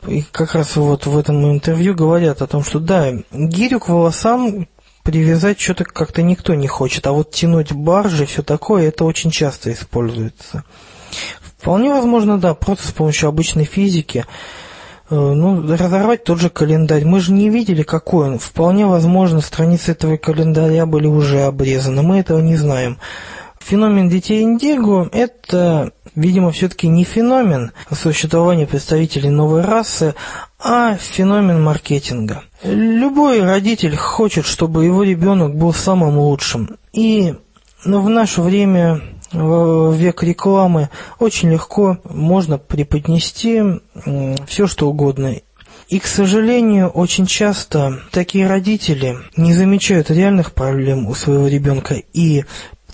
И как раз вот в этом интервью говорят о том, что да, гирю к волосам привязать что-то как-то никто не хочет, а вот тянуть баржи, все такое, это очень часто используется. Вполне возможно, да, просто с помощью обычной физики Э, ну, разорвать тот же календарь. Мы же не видели, какой он. Вполне возможно, страницы этого календаря были уже обрезаны. Мы этого не знаем. Феномен детей Индиго – это, видимо, все-таки не феномен существования представителей новой расы, а феномен маркетинга. Любой родитель хочет, чтобы его ребенок был самым лучшим. И в наше время в век рекламы очень легко можно преподнести все, что угодно. И, к сожалению, очень часто такие родители не замечают реальных проблем у своего ребенка и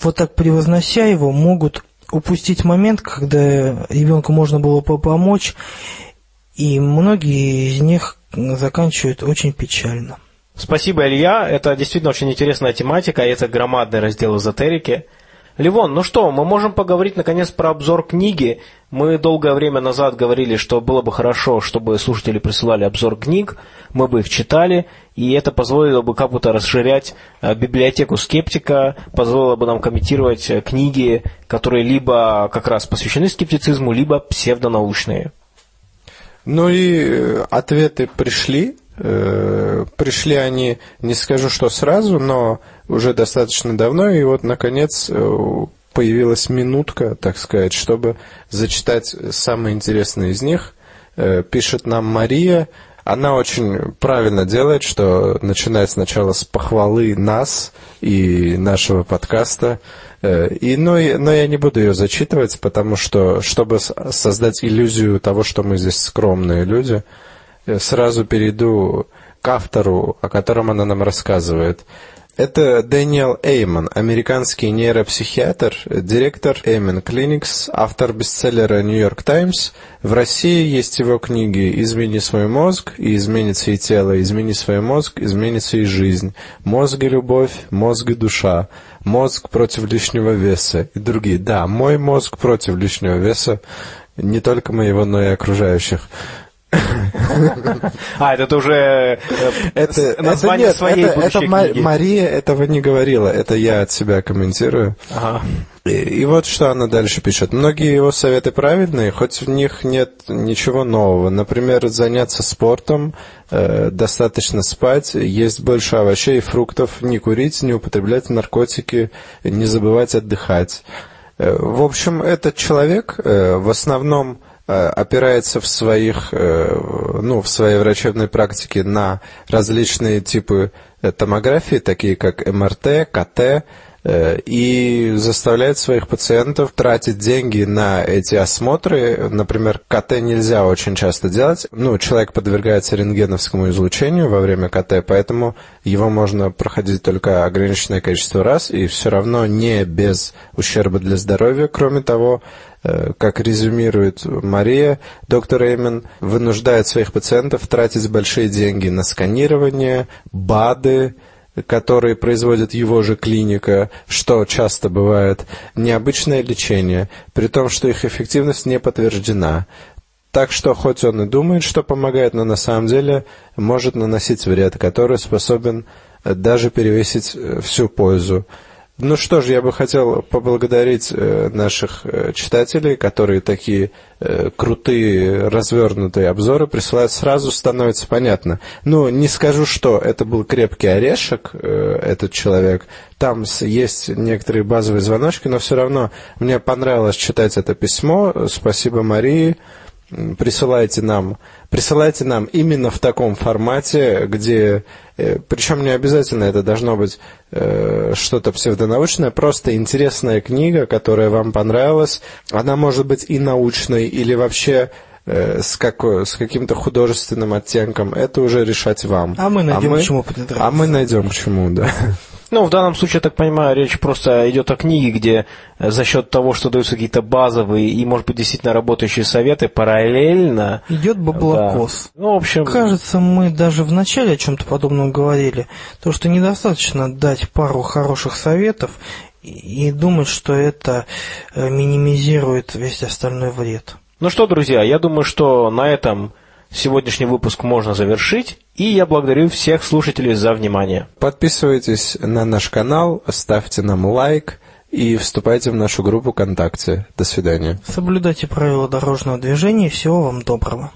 вот так превознося его могут упустить момент, когда ребенку можно было бы помочь, и многие из них заканчивают очень печально. Спасибо, Илья. Это действительно очень интересная тематика, и это громадный раздел эзотерики – Ливон, ну что, мы можем поговорить наконец про обзор книги. Мы долгое время назад говорили, что было бы хорошо, чтобы слушатели присылали обзор книг, мы бы их читали, и это позволило бы как будто расширять э, библиотеку скептика, позволило бы нам комментировать э, книги, которые либо как раз посвящены скептицизму, либо псевдонаучные. Ну и э, ответы пришли. Пришли они, не скажу, что сразу, но уже достаточно давно, и вот, наконец, э, появилась минутка, так сказать, чтобы зачитать самые интересные из них. Э, пишет нам Мария. Она очень правильно делает, что начинает сначала с похвалы нас и нашего подкаста. Э, и, но, но я не буду ее зачитывать, потому что, чтобы создать иллюзию того, что мы здесь скромные люди, сразу перейду к автору, о котором она нам рассказывает. Это Дэниел Эйман, американский нейропсихиатр, директор Эйман Clinics, автор бестселлера York Times. В России есть его книги «Измени свой мозг» и «Изменится и тело», «Измени свой мозг», «Изменится и жизнь», «Мозг и любовь», «Мозг и душа», «Мозг против лишнего веса» и другие. Да, мой мозг против лишнего веса, не только моего, но и окружающих. А, это уже Это, название это нет, своей это, будущей книги. Мария этого не говорила, это я от себя комментирую. Ага. И, и вот что она дальше пишет. Многие его советы правильные, хоть в них нет ничего нового. Например, заняться спортом, э, достаточно спать, есть больше овощей и фруктов, не курить, не употреблять наркотики, не забывать отдыхать. Э, в общем, этот человек э, в основном э, опирается в своих, э, ну, в своей врачебной практике на различные типы э, томографии, такие как МРТ, КТ, э, и заставляет своих пациентов тратить деньги на эти осмотры. Например, КТ нельзя очень часто делать. Ну, человек подвергается рентгеновскому излучению во время КТ, поэтому его можно проходить только ограниченное количество раз, и все равно не без ущерба для здоровья. Кроме того, э, как резюмирует Мария, доктор Эймен вынуждает своих пациентов тратить большие деньги на сканирование, БАДы, которые производит его же клиника, что часто бывает, необычное лечение, при том, что их эффективность не подтверждена. Так что хоть он и думает, что помогает, но на самом деле может наносить вред, который способен даже перевесить э, всю пользу. Ну что ж, я бы хотел поблагодарить э, наших э, читателей, которые такие э, крутые, развернутые обзоры присылают, сразу становится понятно. Ну, не скажу, что это был крепкий орешек, этот человек. Там есть некоторые базовые звоночки, но все равно мне понравилось читать это письмо. Спасибо Марии. Присылайте нам, присылайте нам именно в таком формате, где, э, причем не обязательно это должно быть э, что-то псевдонаучное, просто интересная книга, которая вам понравилась. Она может быть и научной, или вообще э, с, какой- с каким-то художественным оттенком. Это уже решать вам. А мы найдем к чему. А мы найдем к чему, да. Ну, в данном случае, я так понимаю, речь просто идет о книге, где э, за счет того, что даются какие-то базовые и, может быть, действительно работающие советы, параллельно... Идет баблокос. Да. Ну, в общем... Кажется, мы даже в начале о чем-то подобном говорили. То, что недостаточно дать пару хороших советов и и думать, что это э, минимизирует весь остальной вред. Ну что, друзья, я думаю, что на этом сегодняшний выпуск можно завершить. И я благодарю всех слушателей за внимание. Подписывайтесь на наш канал, ставьте нам лайк и вступайте в нашу группу ВКонтакте. До свидания. Соблюдайте правила дорожного движения и всего вам доброго.